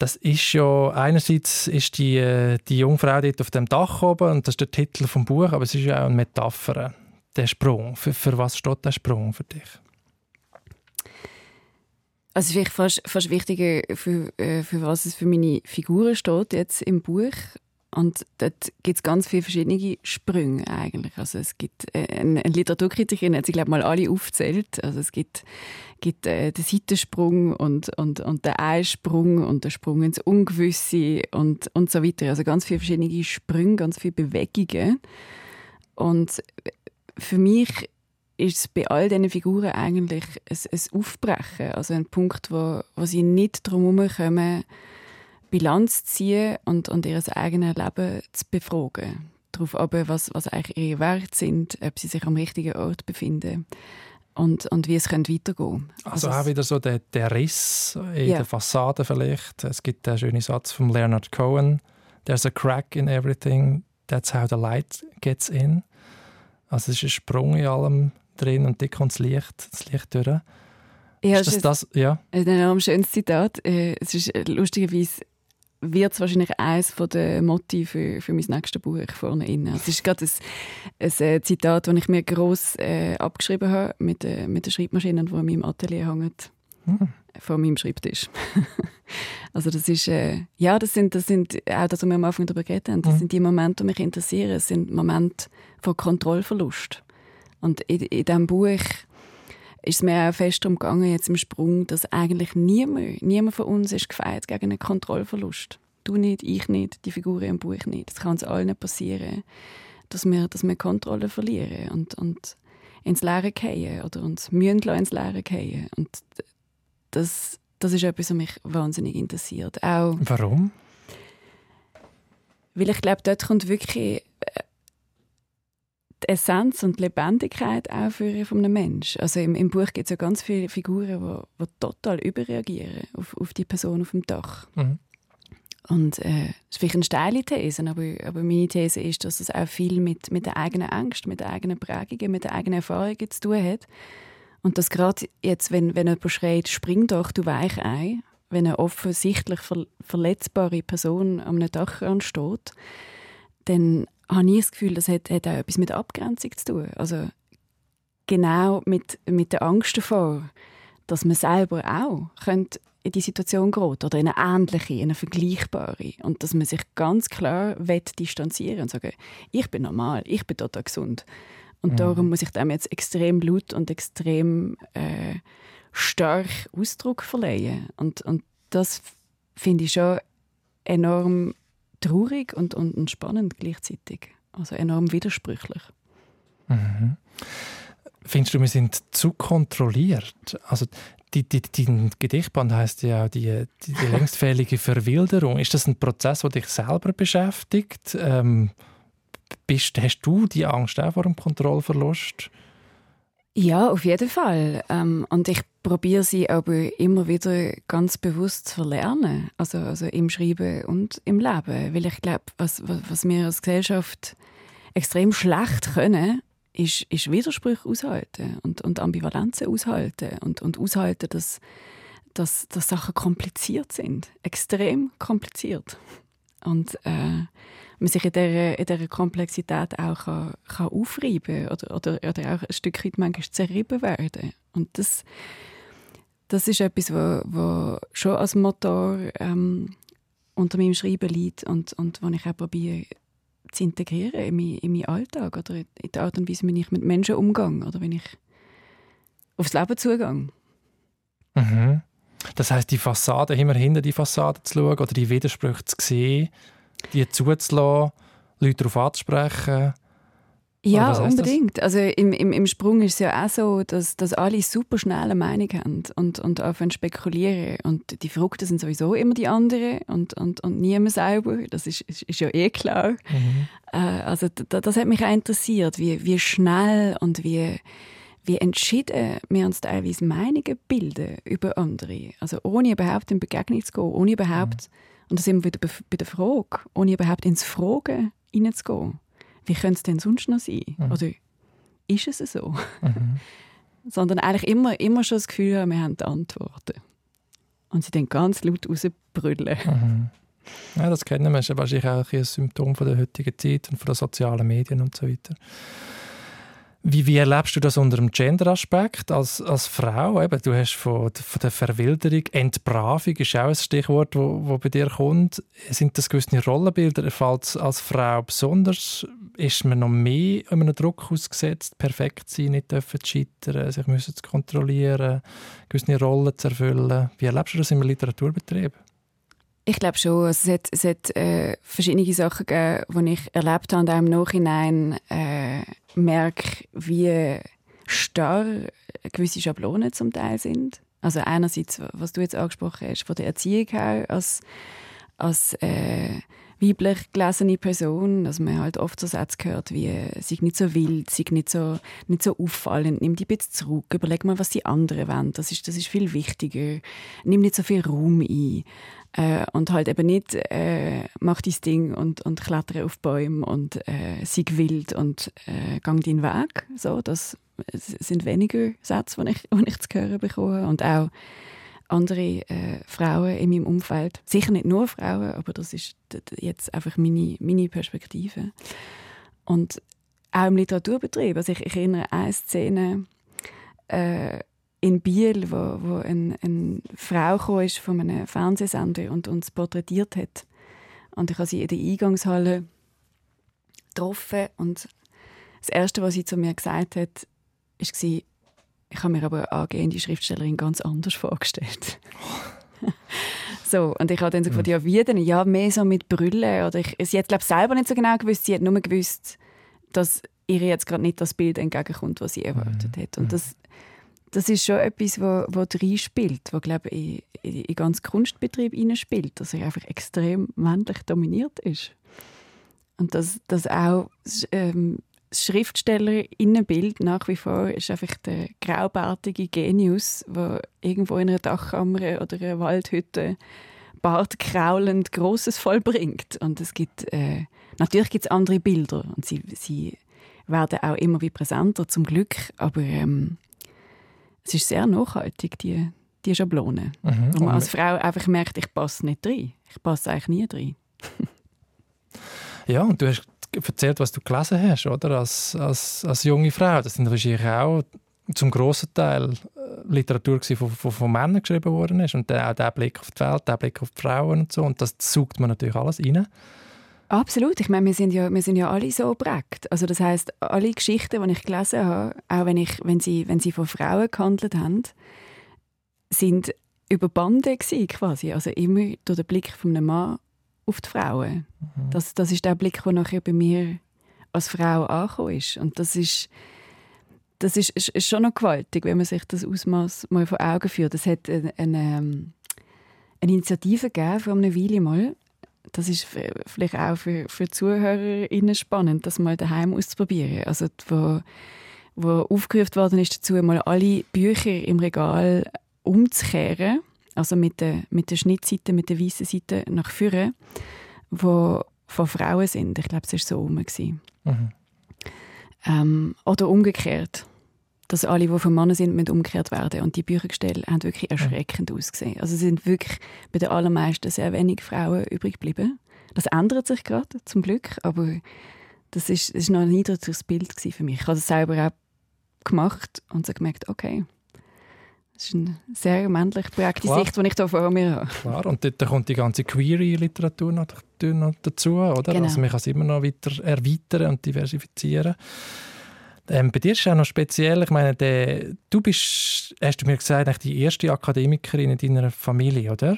das ist ja, einerseits ist die, äh, die Jungfrau dort auf dem Dach oben und das ist der Titel vom Buch, aber es ist ja auch eine Metapher, der Sprung. Für, für was steht der Sprung für dich? Also vielleicht fast, fast wichtiger, für, äh, für was es für meine Figuren steht jetzt im Buch. Und dort gibt es ganz viele verschiedene Sprünge eigentlich. Also es gibt äh, eine Literaturkritikerin, hat sie glaube mal alle aufgezählt. Also es gibt, gibt äh, den Seitensprung und, und, und den Einsprung und den Sprung ins Ungewisse und, und so weiter. Also ganz viele verschiedene Sprünge, ganz viele Bewegungen. Und für mich ist es bei all diesen Figuren eigentlich ein, ein Aufbrechen. Also ein Punkt, wo, wo sie nicht drum herum kommen, Bilanz ziehen und, und ihr eigenes Leben zu befragen. Darauf aber, was, was eigentlich ihre Werte sind, ob sie sich am richtigen Ort befinden und, und wie es weitergehen könnte. Also, also auch wieder so der, der Riss in yeah. der Fassade vielleicht. Es gibt den schönen Satz von Leonard Cohen, «There's a crack in everything, that's how the light gets in». Also es ist ein Sprung in allem drin und da kommt das Licht, das Licht durch. Ja, ist das, das, ja? ein enorm schönes Zitat. Äh, es ist lustigerweise wird es wahrscheinlich eines der Motive für, für mein nächstes Buch vorne inne. Es ist gerade ein, ein, äh, Zitat, das ich mir gross äh, abgeschrieben habe mit, äh, mit der Schreibmaschine, die in meinem Atelier hängt. Hm. Vor meinem Schreibtisch. also das ist, äh, ja, das sind, das sind auch das, was wir am Anfang darüber geredet haben, das hm. sind die Momente, die mich interessieren. Es sind Momente von Kontrollverlust. Und in, in diesem Buch ist es mir auch fest darum gegangen, jetzt im Sprung, dass eigentlich niemand, niemand von uns ist gefeit gegen einen Kontrollverlust. Du nicht, ich nicht, die Figuren im Buch nicht. Es kann uns allen passieren, dass wir, dass wir Kontrolle verlieren und, und ins Leere gehen oder uns mühen ins Leere gehen. Und das, das ist etwas, was mich wahnsinnig interessiert. Auch, Warum? Weil ich glaube, dort kommt wirklich äh, die Essenz und die Lebendigkeit auch für von einem Menschen. Also im, im Buch gibt es ja ganz viele Figuren, die, die total überreagieren auf, auf die Person auf dem Dach. Mhm. Und äh, das ist vielleicht eine steile These, aber, aber meine These ist, dass es auch viel mit, mit der eigenen Angst, mit der eigenen Prägung, mit der eigenen Erfahrungen zu tun hat. Und dass gerade jetzt, wenn, wenn jemand schreit, spring doch, du Weichei, wenn eine offensichtlich ver verletzbare Person am Dach steht, dann habe ich das Gefühl, das hat, hat auch etwas mit Abgrenzung zu tun. Also genau mit, mit der Angst davor, dass man selber auch könnte in die Situation gerät oder in eine ähnliche, in eine vergleichbare und dass man sich ganz klar distanzieren und sagen, ich bin normal, ich bin total gesund und mhm. darum muss ich dem jetzt extrem laut und extrem äh, stark Ausdruck verleihen und, und das finde ich schon enorm traurig und, und spannend gleichzeitig. Also enorm widersprüchlich. Mhm. Findest du, wir sind zu kontrolliert? Also die, die, die Gedichtband heißt ja die, die, die längstfällige Verwilderung. Ist das ein Prozess, der dich selber beschäftigt? Ähm, bist, hast du die Angst auch vor dem Kontrollverlust? Ja, auf jeden Fall. Ähm, und ich probiere sie aber immer wieder ganz bewusst zu verlernen. Also, also im Schreiben und im Leben. Weil ich glaube, was, was, was wir als Gesellschaft extrem schlecht können, ist, ist Widersprüche aushalten und, und Ambivalenzen aushalten und, und aushalten, dass, dass, dass Sachen kompliziert sind. Extrem kompliziert. Und äh, man sich in dieser, in dieser Komplexität auch kann, kann aufreiben oder, oder, oder auch ein Stück weit manchmal zerrieben werden. Und das, das ist etwas, was wo, wo schon als Motor ähm, unter meinem Schreiben liegt und, und was ich auch probiere zu integrieren in, mein, in meinen Alltag oder in die Art und Weise, wie ich mit Menschen umgehe oder wenn ich aufs Leben zugehe. Mhm. Das heißt, die Fassade immer hinter die Fassade zu schauen oder die Widersprüche zu sehen, die zuzulassen, Leute darauf anzusprechen, Ja, unbedingt. Das? Also im, im, im Sprung ist es ja auch so, dass, dass alle super schnell eine Meinung haben und, und anfangen spekulieren. Und die Verrückten sind sowieso immer die anderen und, und, und niemand selber. Das ist, ist, ist ja eh klar. Mhm. Äh, also das hat mich auch interessiert, wie, wie schnell und wie, wie entschieden wir uns teilweise Meinungen bilden über andere. Also ohne überhaupt in Begegnung zu gehen, ohne überhaupt, mhm. Und da sind wir wieder bei der Frage, ohne überhaupt ins Fragen hineinzugehen wie könnte es denn sonst noch sein? Mhm. Oder ist es so? Mhm. Sondern eigentlich immer, immer schon das Gefühl haben, wir haben die Antworten. Und sie dann ganz laut rausbrüllen. Mhm. Ja, das kennen wir. Das ist wahrscheinlich auch ein Symptom von der heutigen Zeit und von den sozialen Medien und so weiter. Wie, wie erlebst du das unter dem Gender-Aspekt als, als Frau? Eben, du hast von, von der Verwilderung, Entbravung ist auch ein Stichwort, wo, wo bei dir kommt. Sind das gewisse Rollenbilder? Fällt als Frau besonders? Ist man noch mehr einem Druck ausgesetzt, perfekt zu sein, nicht zu scheitern, sich müssen zu kontrollieren, gewisse Rollen zu erfüllen? Wie erlebst du das im Literaturbetrieb? Ich glaube schon. Also es hat, es hat äh, verschiedene Sachen gegeben, die ich erlebt habe und auch im Nachhinein äh, merke, wie starr gewisse Schablonen zum Teil sind. Also einerseits, was du jetzt angesprochen hast, von der Erziehung her als, als äh, weiblich gelesene Person, dass man halt oft so Sätze gehört wie «sei nicht so wild, sei nicht so, nicht so auffallend, nimm dich ein bisschen zurück, überleg mal, was die anderen wollen, das ist, das ist viel wichtiger, nimm nicht so viel Raum ein». Äh, und halt eben nicht äh, mach dein Ding und, und klettere auf Bäume und äh, sei wild und äh, gang deinen Weg. So, das sind weniger Sätze, die ich, ich zu hören bekomme. Und auch andere äh, Frauen in meinem Umfeld. Sicher nicht nur Frauen, aber das ist jetzt einfach meine, meine Perspektive. Und auch im Literaturbetrieb. Also ich, ich erinnere an eine Szene, äh, in Biel, wo, wo eine, eine Frau ist von einem Fernsehsender und uns porträtiert hat. Und ich habe sie in der Eingangshalle getroffen und das Erste, was sie zu mir gesagt hat, war, ich habe mir aber angehende Schriftstellerin ganz anders vorgestellt. so, und ich habe dann so gefragt, ja, wie denn? Ja, mehr so mit Brüllen. Oder ich, sie hat, glaube selber nicht so genau gewusst. Sie hat nur gewusst, dass ihr jetzt gerade nicht das Bild entgegenkommt, was sie erwartet hat. Und das das ist schon etwas, wo, wo reinspielt, wo glaube ich in, in ganz Kunstbetrieb spielt, dass er einfach extrem männlich dominiert ist. Und dass, dass auch ähm, das Schriftstellerinnenbild nach wie vor ist einfach der graubärtige Genius, der irgendwo in einer Dachkammer oder einer Waldhütte bartkraulend Großes vollbringt. Und es gibt äh, natürlich gibt es andere Bilder und sie, sie werden auch immer wie präsenter zum Glück, aber ähm, es ist sehr nachhaltig, die, die Schablone. Mhm. Und man als Frau einfach merkt, ich passe nicht rein. Ich passe eigentlich nie rein. ja, und du hast erzählt, was du gelesen hast, oder? Als, als, als junge Frau. Das sind wahrscheinlich auch zum grossen Teil äh, Literatur, die von, von, von, Männern geschrieben worden ist. Und auch der Blick auf die Welt, der Blick auf die Frauen und so. Und das sucht man natürlich alles rein. Absolut. Ich meine, wir sind ja, wir sind ja alle so prägt. Also das heißt, alle Geschichten, die ich gelesen habe, auch wenn, ich, wenn, sie, wenn sie von Frauen gehandelt haben, sind über Bande quasi. Also immer durch den Blick von einem Mann auf die Frauen. Mhm. Das, das ist der Blick, der nachher bei mir als Frau angekommen ist. Und das ist, das ist, ist, ist schon noch gewaltig, wenn man sich das Ausmaß mal vor Augen führt. Es hat eine, eine, eine Initiative gegeben vor einer Weile mal, das ist vielleicht auch für, für ZuhörerInnen spannend, das mal daheim auszuprobieren. Also, wo, wo aufgerufen worden ist dazu, mal alle Bücher im Regal umzukehren, also mit der, mit der Schnittseite, mit der weißen Seite nach vorne, wo von Frauen sind. Ich glaube, es war so rum. Mhm. Ähm, oder umgekehrt dass alle, die von Männern sind, mit umgekehrt werden. Und die Büchergestelle haben wirklich erschreckend ja. ausgesehen. Also es sind wirklich bei den allermeisten sehr wenig Frauen übrig geblieben. Das ändert sich gerade, zum Glück, aber das ist, das ist noch ein niedriges Bild für mich. Ich habe das selber auch gemacht und so gemerkt, okay, das ist eine sehr männlich prägte Sicht, die ich da vor mir habe. Klar, und dort kommt die ganze Query-Literatur noch dazu, oder? Genau. Also man kann es immer noch weiter erweitern und diversifizieren. Ähm, bei dir ist es auch noch speziell, ich meine, der, du bist, hast du mir gesagt, die erste Akademikerin in deiner Familie, oder?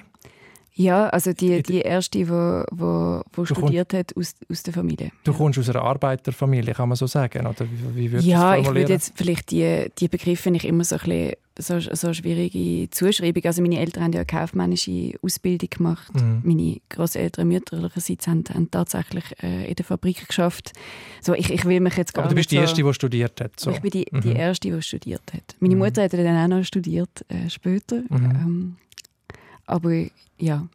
Ja, also die, die erste, die, die, die studiert hat aus, aus der Familie. Du kommst aus einer Arbeiterfamilie, kann man so sagen? Oder wie, wie ja, ich würde jetzt vielleicht die, die Begriffe nicht immer so ein bisschen so, so schwierige Zuschreibung. Also meine Eltern haben ja eine kaufmännische Ausbildung gemacht. Mhm. Meine Großeltern mütterlicherseits haben, haben tatsächlich äh, in der Fabrik geschafft. So, ich, ich will mich jetzt gar Aber du bist die so, Erste, die studiert hat. So. Ich bin die, mhm. die Erste, die studiert hat. Meine mhm. Mutter hat dann auch noch studiert, äh, später. Mhm. Ähm, aber ja,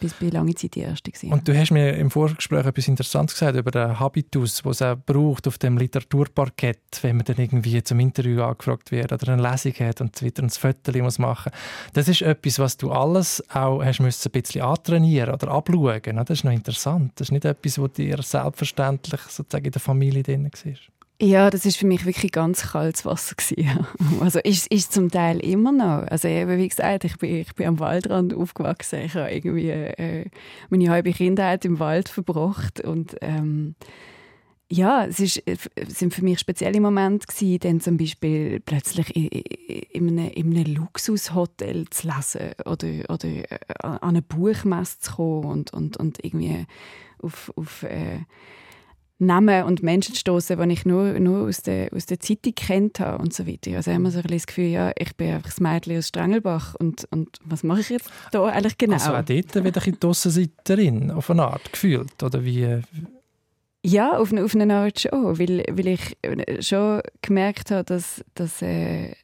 bis bei lange Zeit die erste gewesen. Und du hast mir im Vorgespräch etwas Interessantes gesagt über den Habitus, den es auch braucht auf dem Literaturparkett, wenn man dann irgendwie zum Interview angefragt wird oder eine Lesung hat und wieder ein Foto muss machen. Das ist etwas, was du alles auch hast müssen ein bisschen antrainieren oder abschauen. Das ist noch interessant. Das ist nicht etwas, was dir selbstverständlich sozusagen in der Familie drin war. Ja, das ist für mich wirklich ganz kaltes Wasser gewesen. Also ist ist zum Teil immer noch. Also eben, wie gesagt, ich bin ich bin am Waldrand aufgewachsen. Ich habe irgendwie äh, meine halbe Kindheit im Wald verbracht und ähm, ja, es, ist, es sind für mich spezielle Momente gewesen, dann zum Beispiel plötzlich in, in, einem, in einem Luxushotel zu lesen oder, oder äh, an eine Buchmesse zu kommen und, und, und irgendwie auf, auf äh, Namen und Menschen stoßen, die ich nur, nur aus, der, aus der Zeitung kennt habe und so weiter. Also haben wir so ein das Gefühl, ja, ich bin einfach das Mädchen aus Strangelbach und, und was mache ich jetzt da eigentlich genau? Also auch dort wieder ein die Aussenseiterin, auf eine Art, gefühlt, oder wie... Ja, auf eine, auf eine Art schon, weil, weil ich schon gemerkt habe, dass, dass, äh,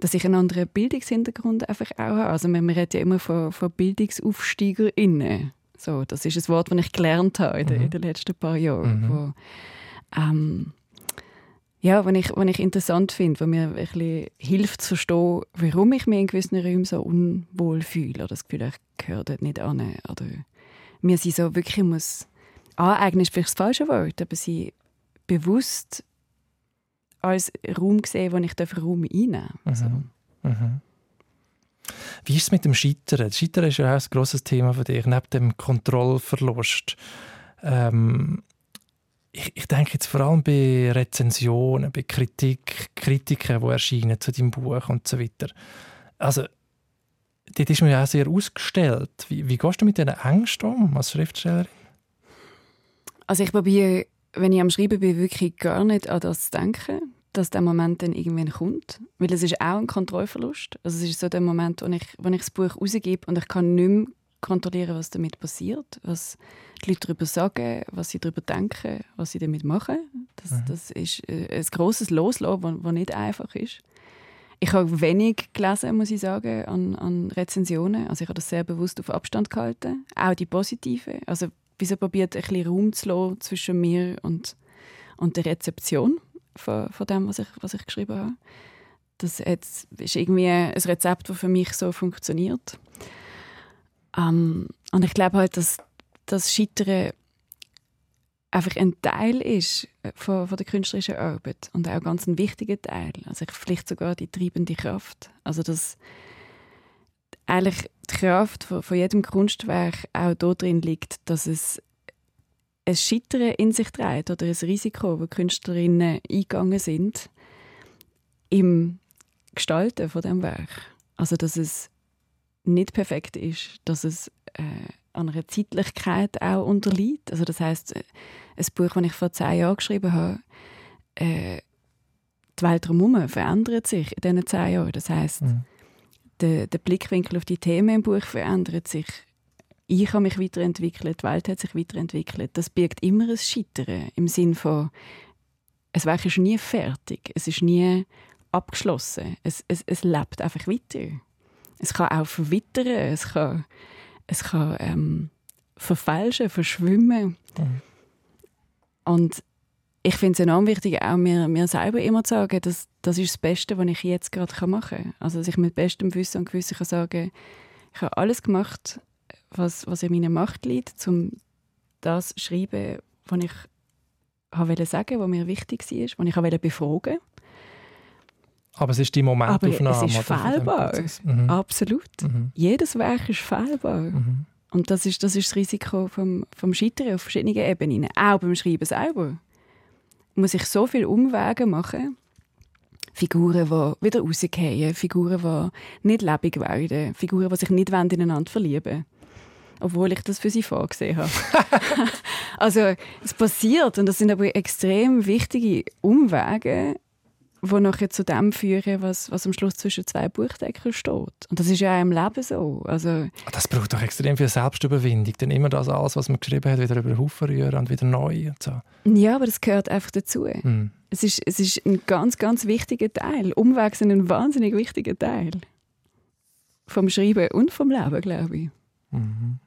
dass ich einen anderen Bildungshintergrund einfach auch habe. Also man, man redet ja immer von, von BildungsaufsteigerInnen. So, das ist ein Wort, das ich gelernt habe in, mhm. in den letzten paar Jahren. Mhm. Wo, ähm, ja, wenn ich, wenn ich interessant finde, wo mir ein bisschen hilft zu verstehen, warum ich mich in gewissen Räumen so unwohl fühle oder das Gefühl, ich gehöre dort nicht an. Oder mir sie so wirklich muss aneignen, ist vielleicht das falsche Wort, aber sie bewusst als Raum sehen, wo ich den Raum einnehmen darf. Mhm. Mhm. Wie ist es mit dem Scheitern? Das Scheitern ist ja auch ein grosses Thema für dich, neben dem Kontrollverlust. Ähm, ich, ich, denke jetzt vor allem bei Rezensionen, bei Kritik, Kritiken, die erscheinen zu deinem Buch und so weiter. Also, dort ist man ja auch sehr ausgestellt. Wie, wie gehst du mit diesen Ängsten um als Schriftstellerin? Also ich probiere, wenn ich am Schreiben bin, wirklich gar nicht an das zu denken dass der Moment dann irgendwann kommt. Weil es ist auch ein Kontrollverlust. Also es ist so der Moment, wo ich, wo ich das Buch rausgebe und ich kann nicht mehr kontrollieren, was damit passiert, was die Leute darüber sagen, was sie darüber denken, was sie damit machen. Das, mhm. das ist äh, ein grosses Loslassen, das nicht einfach ist. Ich habe wenig gelesen, muss ich sagen, an, an Rezensionen. Also ich habe das sehr bewusst auf Abstand gehalten. Auch die positive. Also wieso probiert ein bisschen Raum zu lassen zwischen mir und, und der Rezeption von, von dem, was ich, was ich geschrieben habe. Das ist irgendwie ein Rezept, das für mich so funktioniert. Um, ähm, und ich glaube halt, dass das Scheitern einfach ein Teil ist von, von der künstlerischen Arbeit und auch ganz ein wichtiger Teil. Also vielleicht sogar die treibende Kraft. Also dass eigentlich die Kraft von, von jedem Kunstwerk auch drin liegt, dass es ein Scheitern in sich trägt oder ein Risiko, das Künstlerinnen eingegangen sind im Gestalten von dem Werk. Also dass es nicht perfekt ist, dass es äh, an einer Zeitlichkeit auch unterliegt. Also das heißt, äh, ein Buch, das ich vor zehn Jahren geschrieben habe, äh, die Welt drumherum verändert sich in diesen zehn Jahren. Das heißt, mhm. der, der Blickwinkel auf die Themen im Buch verändert sich ich habe mich weiterentwickelt, die Welt hat sich weiterentwickelt. Das birgt immer ein Scheitern im Sinn von, es Werk ist nie fertig, es ist nie abgeschlossen, es, es, es lebt einfach weiter. Es kann auch verwittern, es kann, es kann ähm, verfälschen, verschwimmen. Mhm. Und ich finde es enorm wichtig, auch mir, mir selber immer zu sagen, dass das ist das Beste, was ich jetzt gerade machen kann. Also, dass ich mit bestem Wissen und Gewissen kann sagen ich habe alles gemacht, was, was in meiner Macht liegt, um das zu schreiben, was ich wollte sagen, was mir wichtig war, was ich wollte befragen. Aber es ist die Momentaufnahme. Aber es ist fehlbar. Mhm. Absolut. Mhm. Jedes Werk ist fehlbar. Mhm. Und das ist, das ist das Risiko vom, vom Scheitern auf verschiedenen Ebenen. Auch beim Schreiben selber muss ich so viel Umwege machen, Figuren, die wieder rausgehen, Figuren, die nicht lebendig werden, Figuren, die sich nicht ineinander verlieben obwohl ich das für sie vorgesehen habe. also es passiert und das sind aber extrem wichtige Umwege, die nachher zu dem führen, was, was am Schluss zwischen zwei Buchdeckeln steht. Und das ist ja auch im Leben so. Also, das braucht doch extrem viel Selbstüberwindung, dann immer das alles, was man geschrieben hat, wieder über den Haufen rühren und wieder neu und so. Ja, aber das gehört einfach dazu. Mm. Es, ist, es ist ein ganz, ganz wichtiger Teil. Umwege sind ein wahnsinnig wichtiger Teil. Vom Schreiben und vom Leben, glaube ich. Mhm.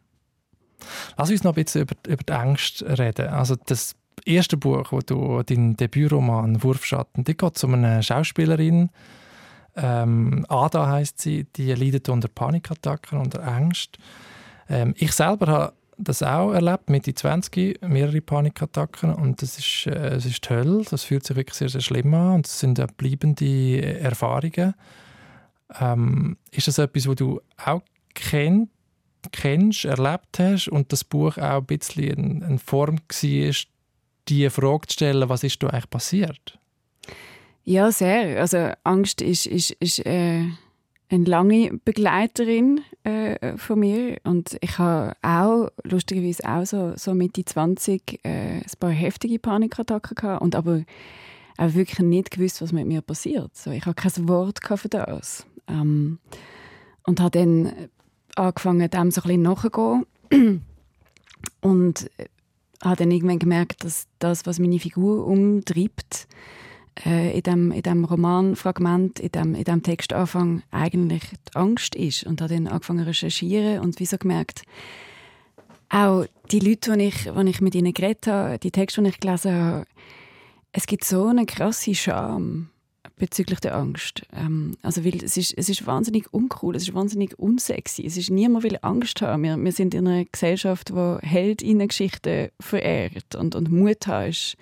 Lass uns noch ein bisschen über, über die Ängste reden. Also das erste Buch, wo du dein Debütroman Wurfschatten, die geht zu einer Schauspielerin. Ähm, Ada heißt sie, die leidet unter Panikattacken, unter Angst. Ähm, ich selber habe das auch erlebt, Mitte 20, mehrere Panikattacken und das ist, äh, es ist toll, das fühlt sich wirklich sehr, sehr schlimm an und es sind bleibende Erfahrungen. Ähm, ist das etwas, was du auch kennst? Kennst, erlebt hast und das Buch auch ein bisschen eine Form war, die Frage zu stellen, was ist da eigentlich passiert? Ja, sehr. Also Angst ist, ist, ist äh, eine lange Begleiterin äh, von mir und ich habe auch, lustigerweise auch so, so Mitte 20 äh, ein paar heftige Panikattacken gehabt und aber auch wirklich nicht gewusst, was mit mir passiert. So, ich habe kein Wort für das. Ähm, und habe dann angefangen, dem so ein bisschen nachzugehen. Und habe dann irgendwann gemerkt, dass das, was meine Figur umtreibt, äh, in dem, in dem Romanfragment, in dem, in dem Textanfang eigentlich die Angst ist. Und habe dann angefangen zu recherchieren und wieso gemerkt, auch die Leute, die ich, die ich mit ihnen geredet habe, die Texte, die ich gelesen habe, es gibt so eine krasse Scham bezüglich der Angst. Ähm, also weil es ist, es ist wahnsinnig uncool, es ist wahnsinnig unsexy. Es ist niemand will Angst haben. Wir, wir sind in einer Gesellschaft, wo Heldinnengeschichten verehrt und, und Mut haben ist,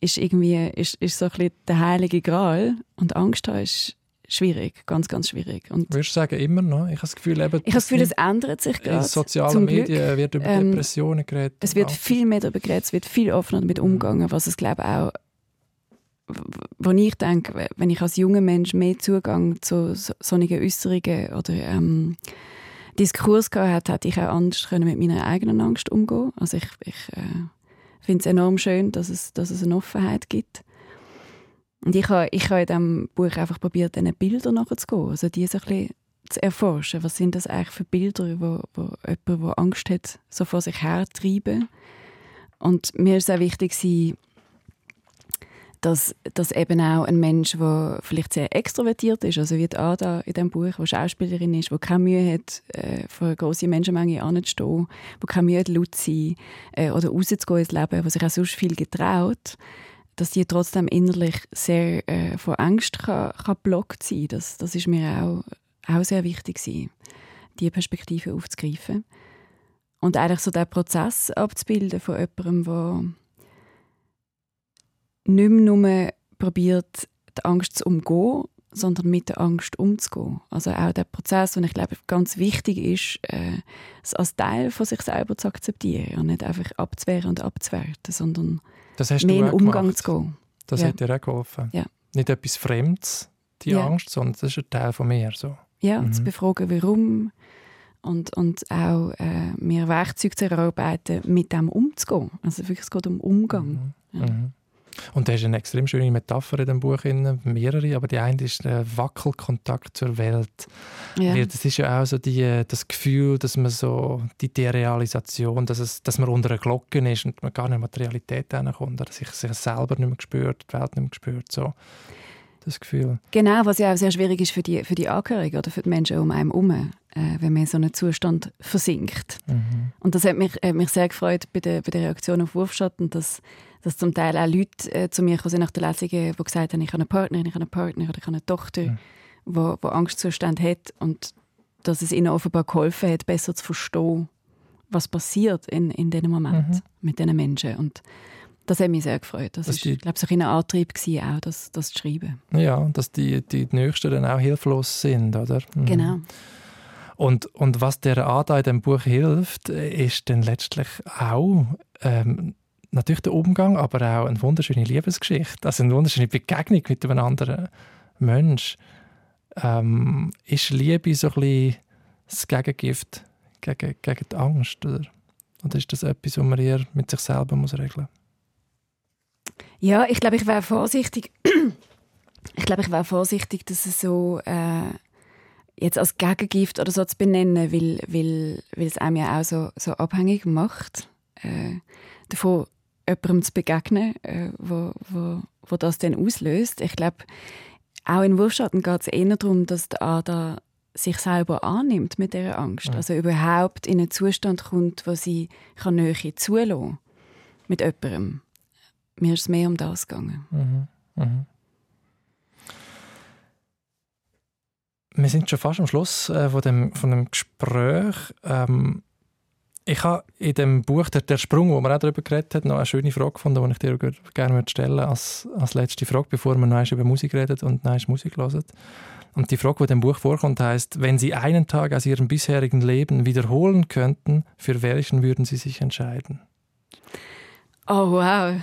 ist irgendwie ist, ist so ein bisschen der heilige Gral und Angst haben ist schwierig, ganz, ganz schwierig. Und Würdest du sagen, immer noch? Ich habe das Gefühl, eben, ich habe das Gefühl, es ändert sich gerade. In sozialen Medien wird über ähm, Depressionen geredet. Es wird viel mehr darüber geredet, es wird viel offener damit umgegangen, was es, glaube ich, auch wo ich denke, wenn ich als junger Mensch mehr Zugang zu solchen Äußerungen oder ähm, Diskurs gehabt hätte ich auch anders können mit meiner eigenen Angst umgehen Also ich, ich äh, finde es enorm schön, dass es, dass es eine Offenheit gibt. Und ich habe ich ha in diesem Buch einfach probiert, diesen Bildern nachzugehen, also die so ein bisschen zu erforschen. Was sind das eigentlich für Bilder, wo, wo jemand, der Angst hat, so vor sich her treiben? Und mir ist auch wichtig, dass, dass eben auch ein Mensch, der vielleicht sehr extrovertiert ist, also wie die Ada in diesem Buch, die Schauspielerin ist, die keine Mühe hat, äh, vor einer grossen Menschenmenge anzustehen, die keine Mühe hat, laut zu sein äh, oder rauszugehen ins Leben, die sich auch sonst viel getraut, dass die trotzdem innerlich sehr äh, von Angst kann, kann blockt sein das, das ist mir auch, auch sehr wichtig diese Perspektive aufzugreifen. Und eigentlich so den Prozess abzubilden von jemandem, der nicht mehr nur probiert, die Angst zu umgehen, sondern mit der Angst umzugehen. Also auch der Prozess, und ich glaube, ganz wichtig ist, äh, es als Teil von sich selber zu akzeptieren und nicht einfach abzuwehren und abzuwerten, sondern mehr in den Umgang zu gehen. Das ja. hat dir auch geholfen. Ja. Nicht etwas Fremdes, die ja. Angst, sondern das ist ein Teil von mir. So. Ja, mhm. zu befragen, warum und, und auch äh, mehr Werkzeuge zu erarbeiten, mit dem umzugehen. Also wirklich, es geht um Umgang. Mhm. Mhm. Und da ist eine extrem schöne Metapher in dem Buch, mehrere, aber die eine ist der Wackelkontakt zur Welt. Ja. Weil das ist ja auch so die, das Gefühl, dass man so, die Derealisation, dass, es, dass man unter einer Glocke ist und man gar nicht mehr die Realität kommt, dass sich sich selber nicht mehr spürt, die Welt nicht mehr spürt. So. Das Gefühl. Genau, was ja auch sehr schwierig ist für die, für die Angehörigen oder für die Menschen um einen herum, äh, wenn man in so einen Zustand versinkt. Mhm. Und das hat mich, hat mich sehr gefreut bei der, bei der Reaktion auf Wurfschatten, dass dass zum Teil auch Leute äh, zu mir kommen nach der Lesung, die gesagt haben, ich habe eine Partnerin, ich habe einen Partner oder ich habe eine Tochter, die ja. wo, Angstzustand hat und dass es ihnen offenbar geholfen hat, besser zu verstehen, was passiert in, in diesem Moment mhm. mit diesen Menschen. Und das hat mich sehr gefreut. Das, war, glaube ich, ein Antrieb gewesen, auch, das, das zu schreiben. Ja, dass die, die Nächsten dann auch hilflos sind, oder? Mhm. Genau. Und, und was der Ada in dem Buch hilft, ist dann letztlich auch ähm, natürlich der Umgang, aber auch eine wunderschöne Liebesgeschichte, also eine wunderschöne Begegnung mit einem anderen Mensch. Ähm, ist Liebe so ein bisschen das Gegengift gegen, gegen die Angst? Oder, oder ist das etwas, was man eher mit sich selber muss regeln muss? Ja, ich glaube, ich wäre vorsichtig. ich glaube, ich wäre vorsichtig, dass es so äh, jetzt als Gegengift oder so zu benennen, weil, weil, weil es einem ja auch so, so abhängig macht, äh, davon jemandem zu begegnen, äh, wo, wo, wo das dann auslöst. Ich glaube, auch in Wurfschatten geht es eher darum, dass der Ada sich selber annimmt mit dieser Angst. Ja. Also überhaupt in einen Zustand kommt, wo sie kann Nähe zulassen kann mit jemandem. Mir ist es mehr um das gegangen. Mhm. Mhm. Wir sind schon fast am Schluss äh, von, dem, von dem Gespräch. Ähm, ich habe in dem Buch «Der, der Sprung», wo man auch darüber geredet hat, noch eine schöne Frage gefunden, die ich dir gerne stellen würde als, als letzte Frage, bevor wir noch über Musik reden und noch Musik hören. Und die Frage, die in dem Buch vorkommt, heißt, wenn Sie einen Tag aus Ihrem bisherigen Leben wiederholen könnten, für welchen würden Sie sich entscheiden? Oh, wow.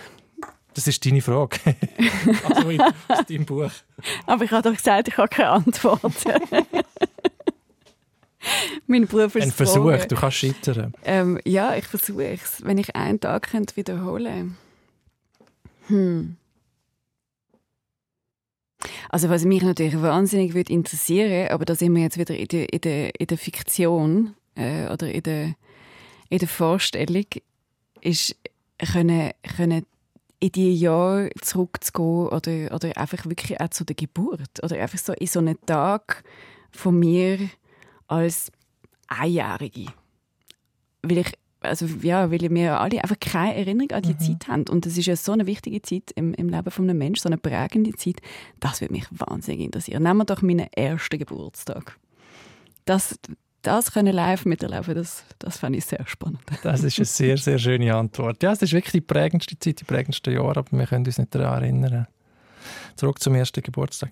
Das ist deine Frage. also aus deinem Buch. Aber ich habe doch gesagt, ich habe keine Antwort. mein Beruf ist Ein Versuch, Fragen. du kannst scheitern. Ähm, ja, ich versuche es. Wenn ich einen Tag könnte wiederholen Hm. Also was mich natürlich wahnsinnig würde interessieren, aber da sind wir jetzt wieder in der, in der, in der Fiktion äh, oder in der, in der Vorstellung, ist können, können in die Jahre zurückzugehen oder, oder einfach wirklich auch zu der Geburt oder einfach so in so einen Tag von mir als Einjährige. Weil ich, also, ja, weil wir alle einfach keine Erinnerung an die mhm. Zeit haben. Und das ist ja so eine wichtige Zeit im, im Leben von einem Menschen, so eine prägende Zeit. Das würde mich wahnsinnig interessieren. Nehmen wir doch meinen ersten Geburtstag. Das, das können live miterleben, das, das fand ich sehr spannend. Das ist eine sehr, sehr schöne Antwort. Ja, es ist wirklich die prägendste Zeit, die prägendsten Jahre, aber wir können uns nicht daran erinnern. Zurück zum ersten Geburtstag.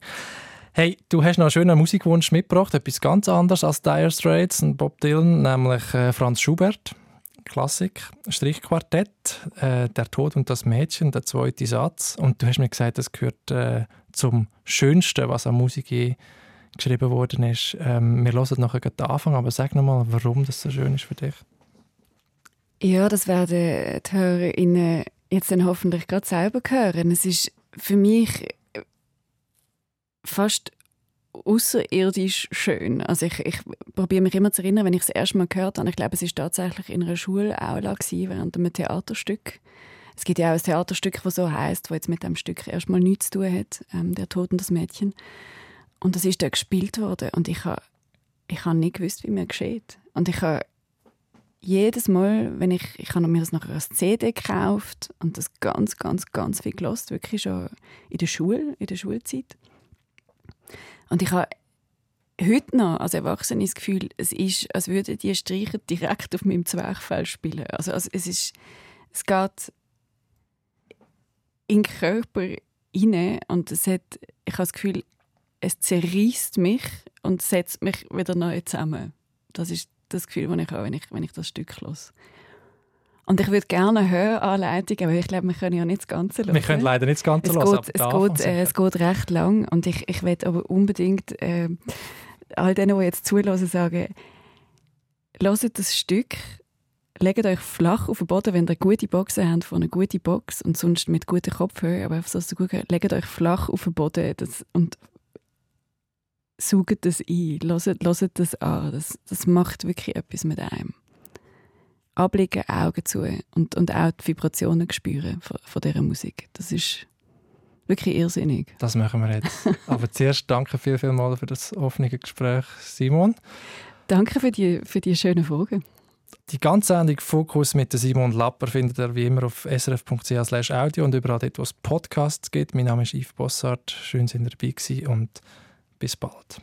Hey, du hast noch einen schönen Musikwunsch mitgebracht, etwas ganz anderes als Dire Straits und Bob Dylan, nämlich äh, Franz Schubert. Klassik, Strichquartett, äh, Der Tod und das Mädchen, der zweite Satz. Und du hast mir gesagt, das gehört äh, zum Schönsten, was an Musik je geschrieben worden ist. Ähm, wir hören nachher den Anfang, aber sag nochmal, warum das so schön ist für dich. Ja, das werden die HörerInnen jetzt dann hoffentlich gerade selber hören. Es ist für mich fast außerirdisch schön. Also ich, ich probiere mich immer zu erinnern, wenn ich es erste Mal gehört habe. Ich glaube, es war tatsächlich in einer Schulaula während einem Theaterstück. Es gibt ja auch ein Theaterstück, das so heißt, wo jetzt mit dem Stück erstmal nichts zu tun hat, ähm, der Tod und das Mädchen. Und das ist da gespielt worden und ich habe ich habe nicht gewusst, wie mir geschieht. Und ich habe jedes Mal, wenn ich, ich habe mir das nachher als CD gekauft und das ganz, ganz, ganz viel gelost, wirklich schon in der Schule, in der Schulzeit. Und ich habe heute noch als Erwachsene das Gefühl, es ist, als würden die Streicher direkt auf meinem Zwerchfell spielen. Also, also es ist, es geht in den Körper rein und es hat, ich habe das Gefühl, es zerreißt mich und setzt mich wieder neu zusammen. Das ist das Gefühl, das ich habe, wenn ich, wenn ich das Stück höre. Und ich würde gerne eine Höranleitung, aber ich glaube, wir können ja nicht das Ganze hören. Wir können leider nicht das Ganze hören. Es, geht, es, geht, äh, es geht recht lang und ich, ich will aber unbedingt äh, all denen, die jetzt zulassen, sagen, hört das Stück, legt euch flach auf den Boden, wenn ihr gute Boxen habt, von einer guten Box und sonst mit guten Kopfhörern, aber einfach so gut legt euch flach auf den Boden das, und saugt das ein, hört, hört das an. Das, das macht wirklich etwas mit einem. Abliegen, Augen zu und, und auch die Vibrationen spüren von, von dieser Musik. Das ist wirklich irrsinnig. Das machen wir jetzt. Aber zuerst danke viel, viel mal für das offene Gespräch, Simon. Danke für die, für die schönen Fragen. Die ganze Sendung Fokus mit Simon Lapper findet ihr wie immer auf srf.ch audio und überall dort, wo es Podcasts gibt. Mein Name ist Yves Bossart. Schön, dass ihr dabei gewesen und bis bald.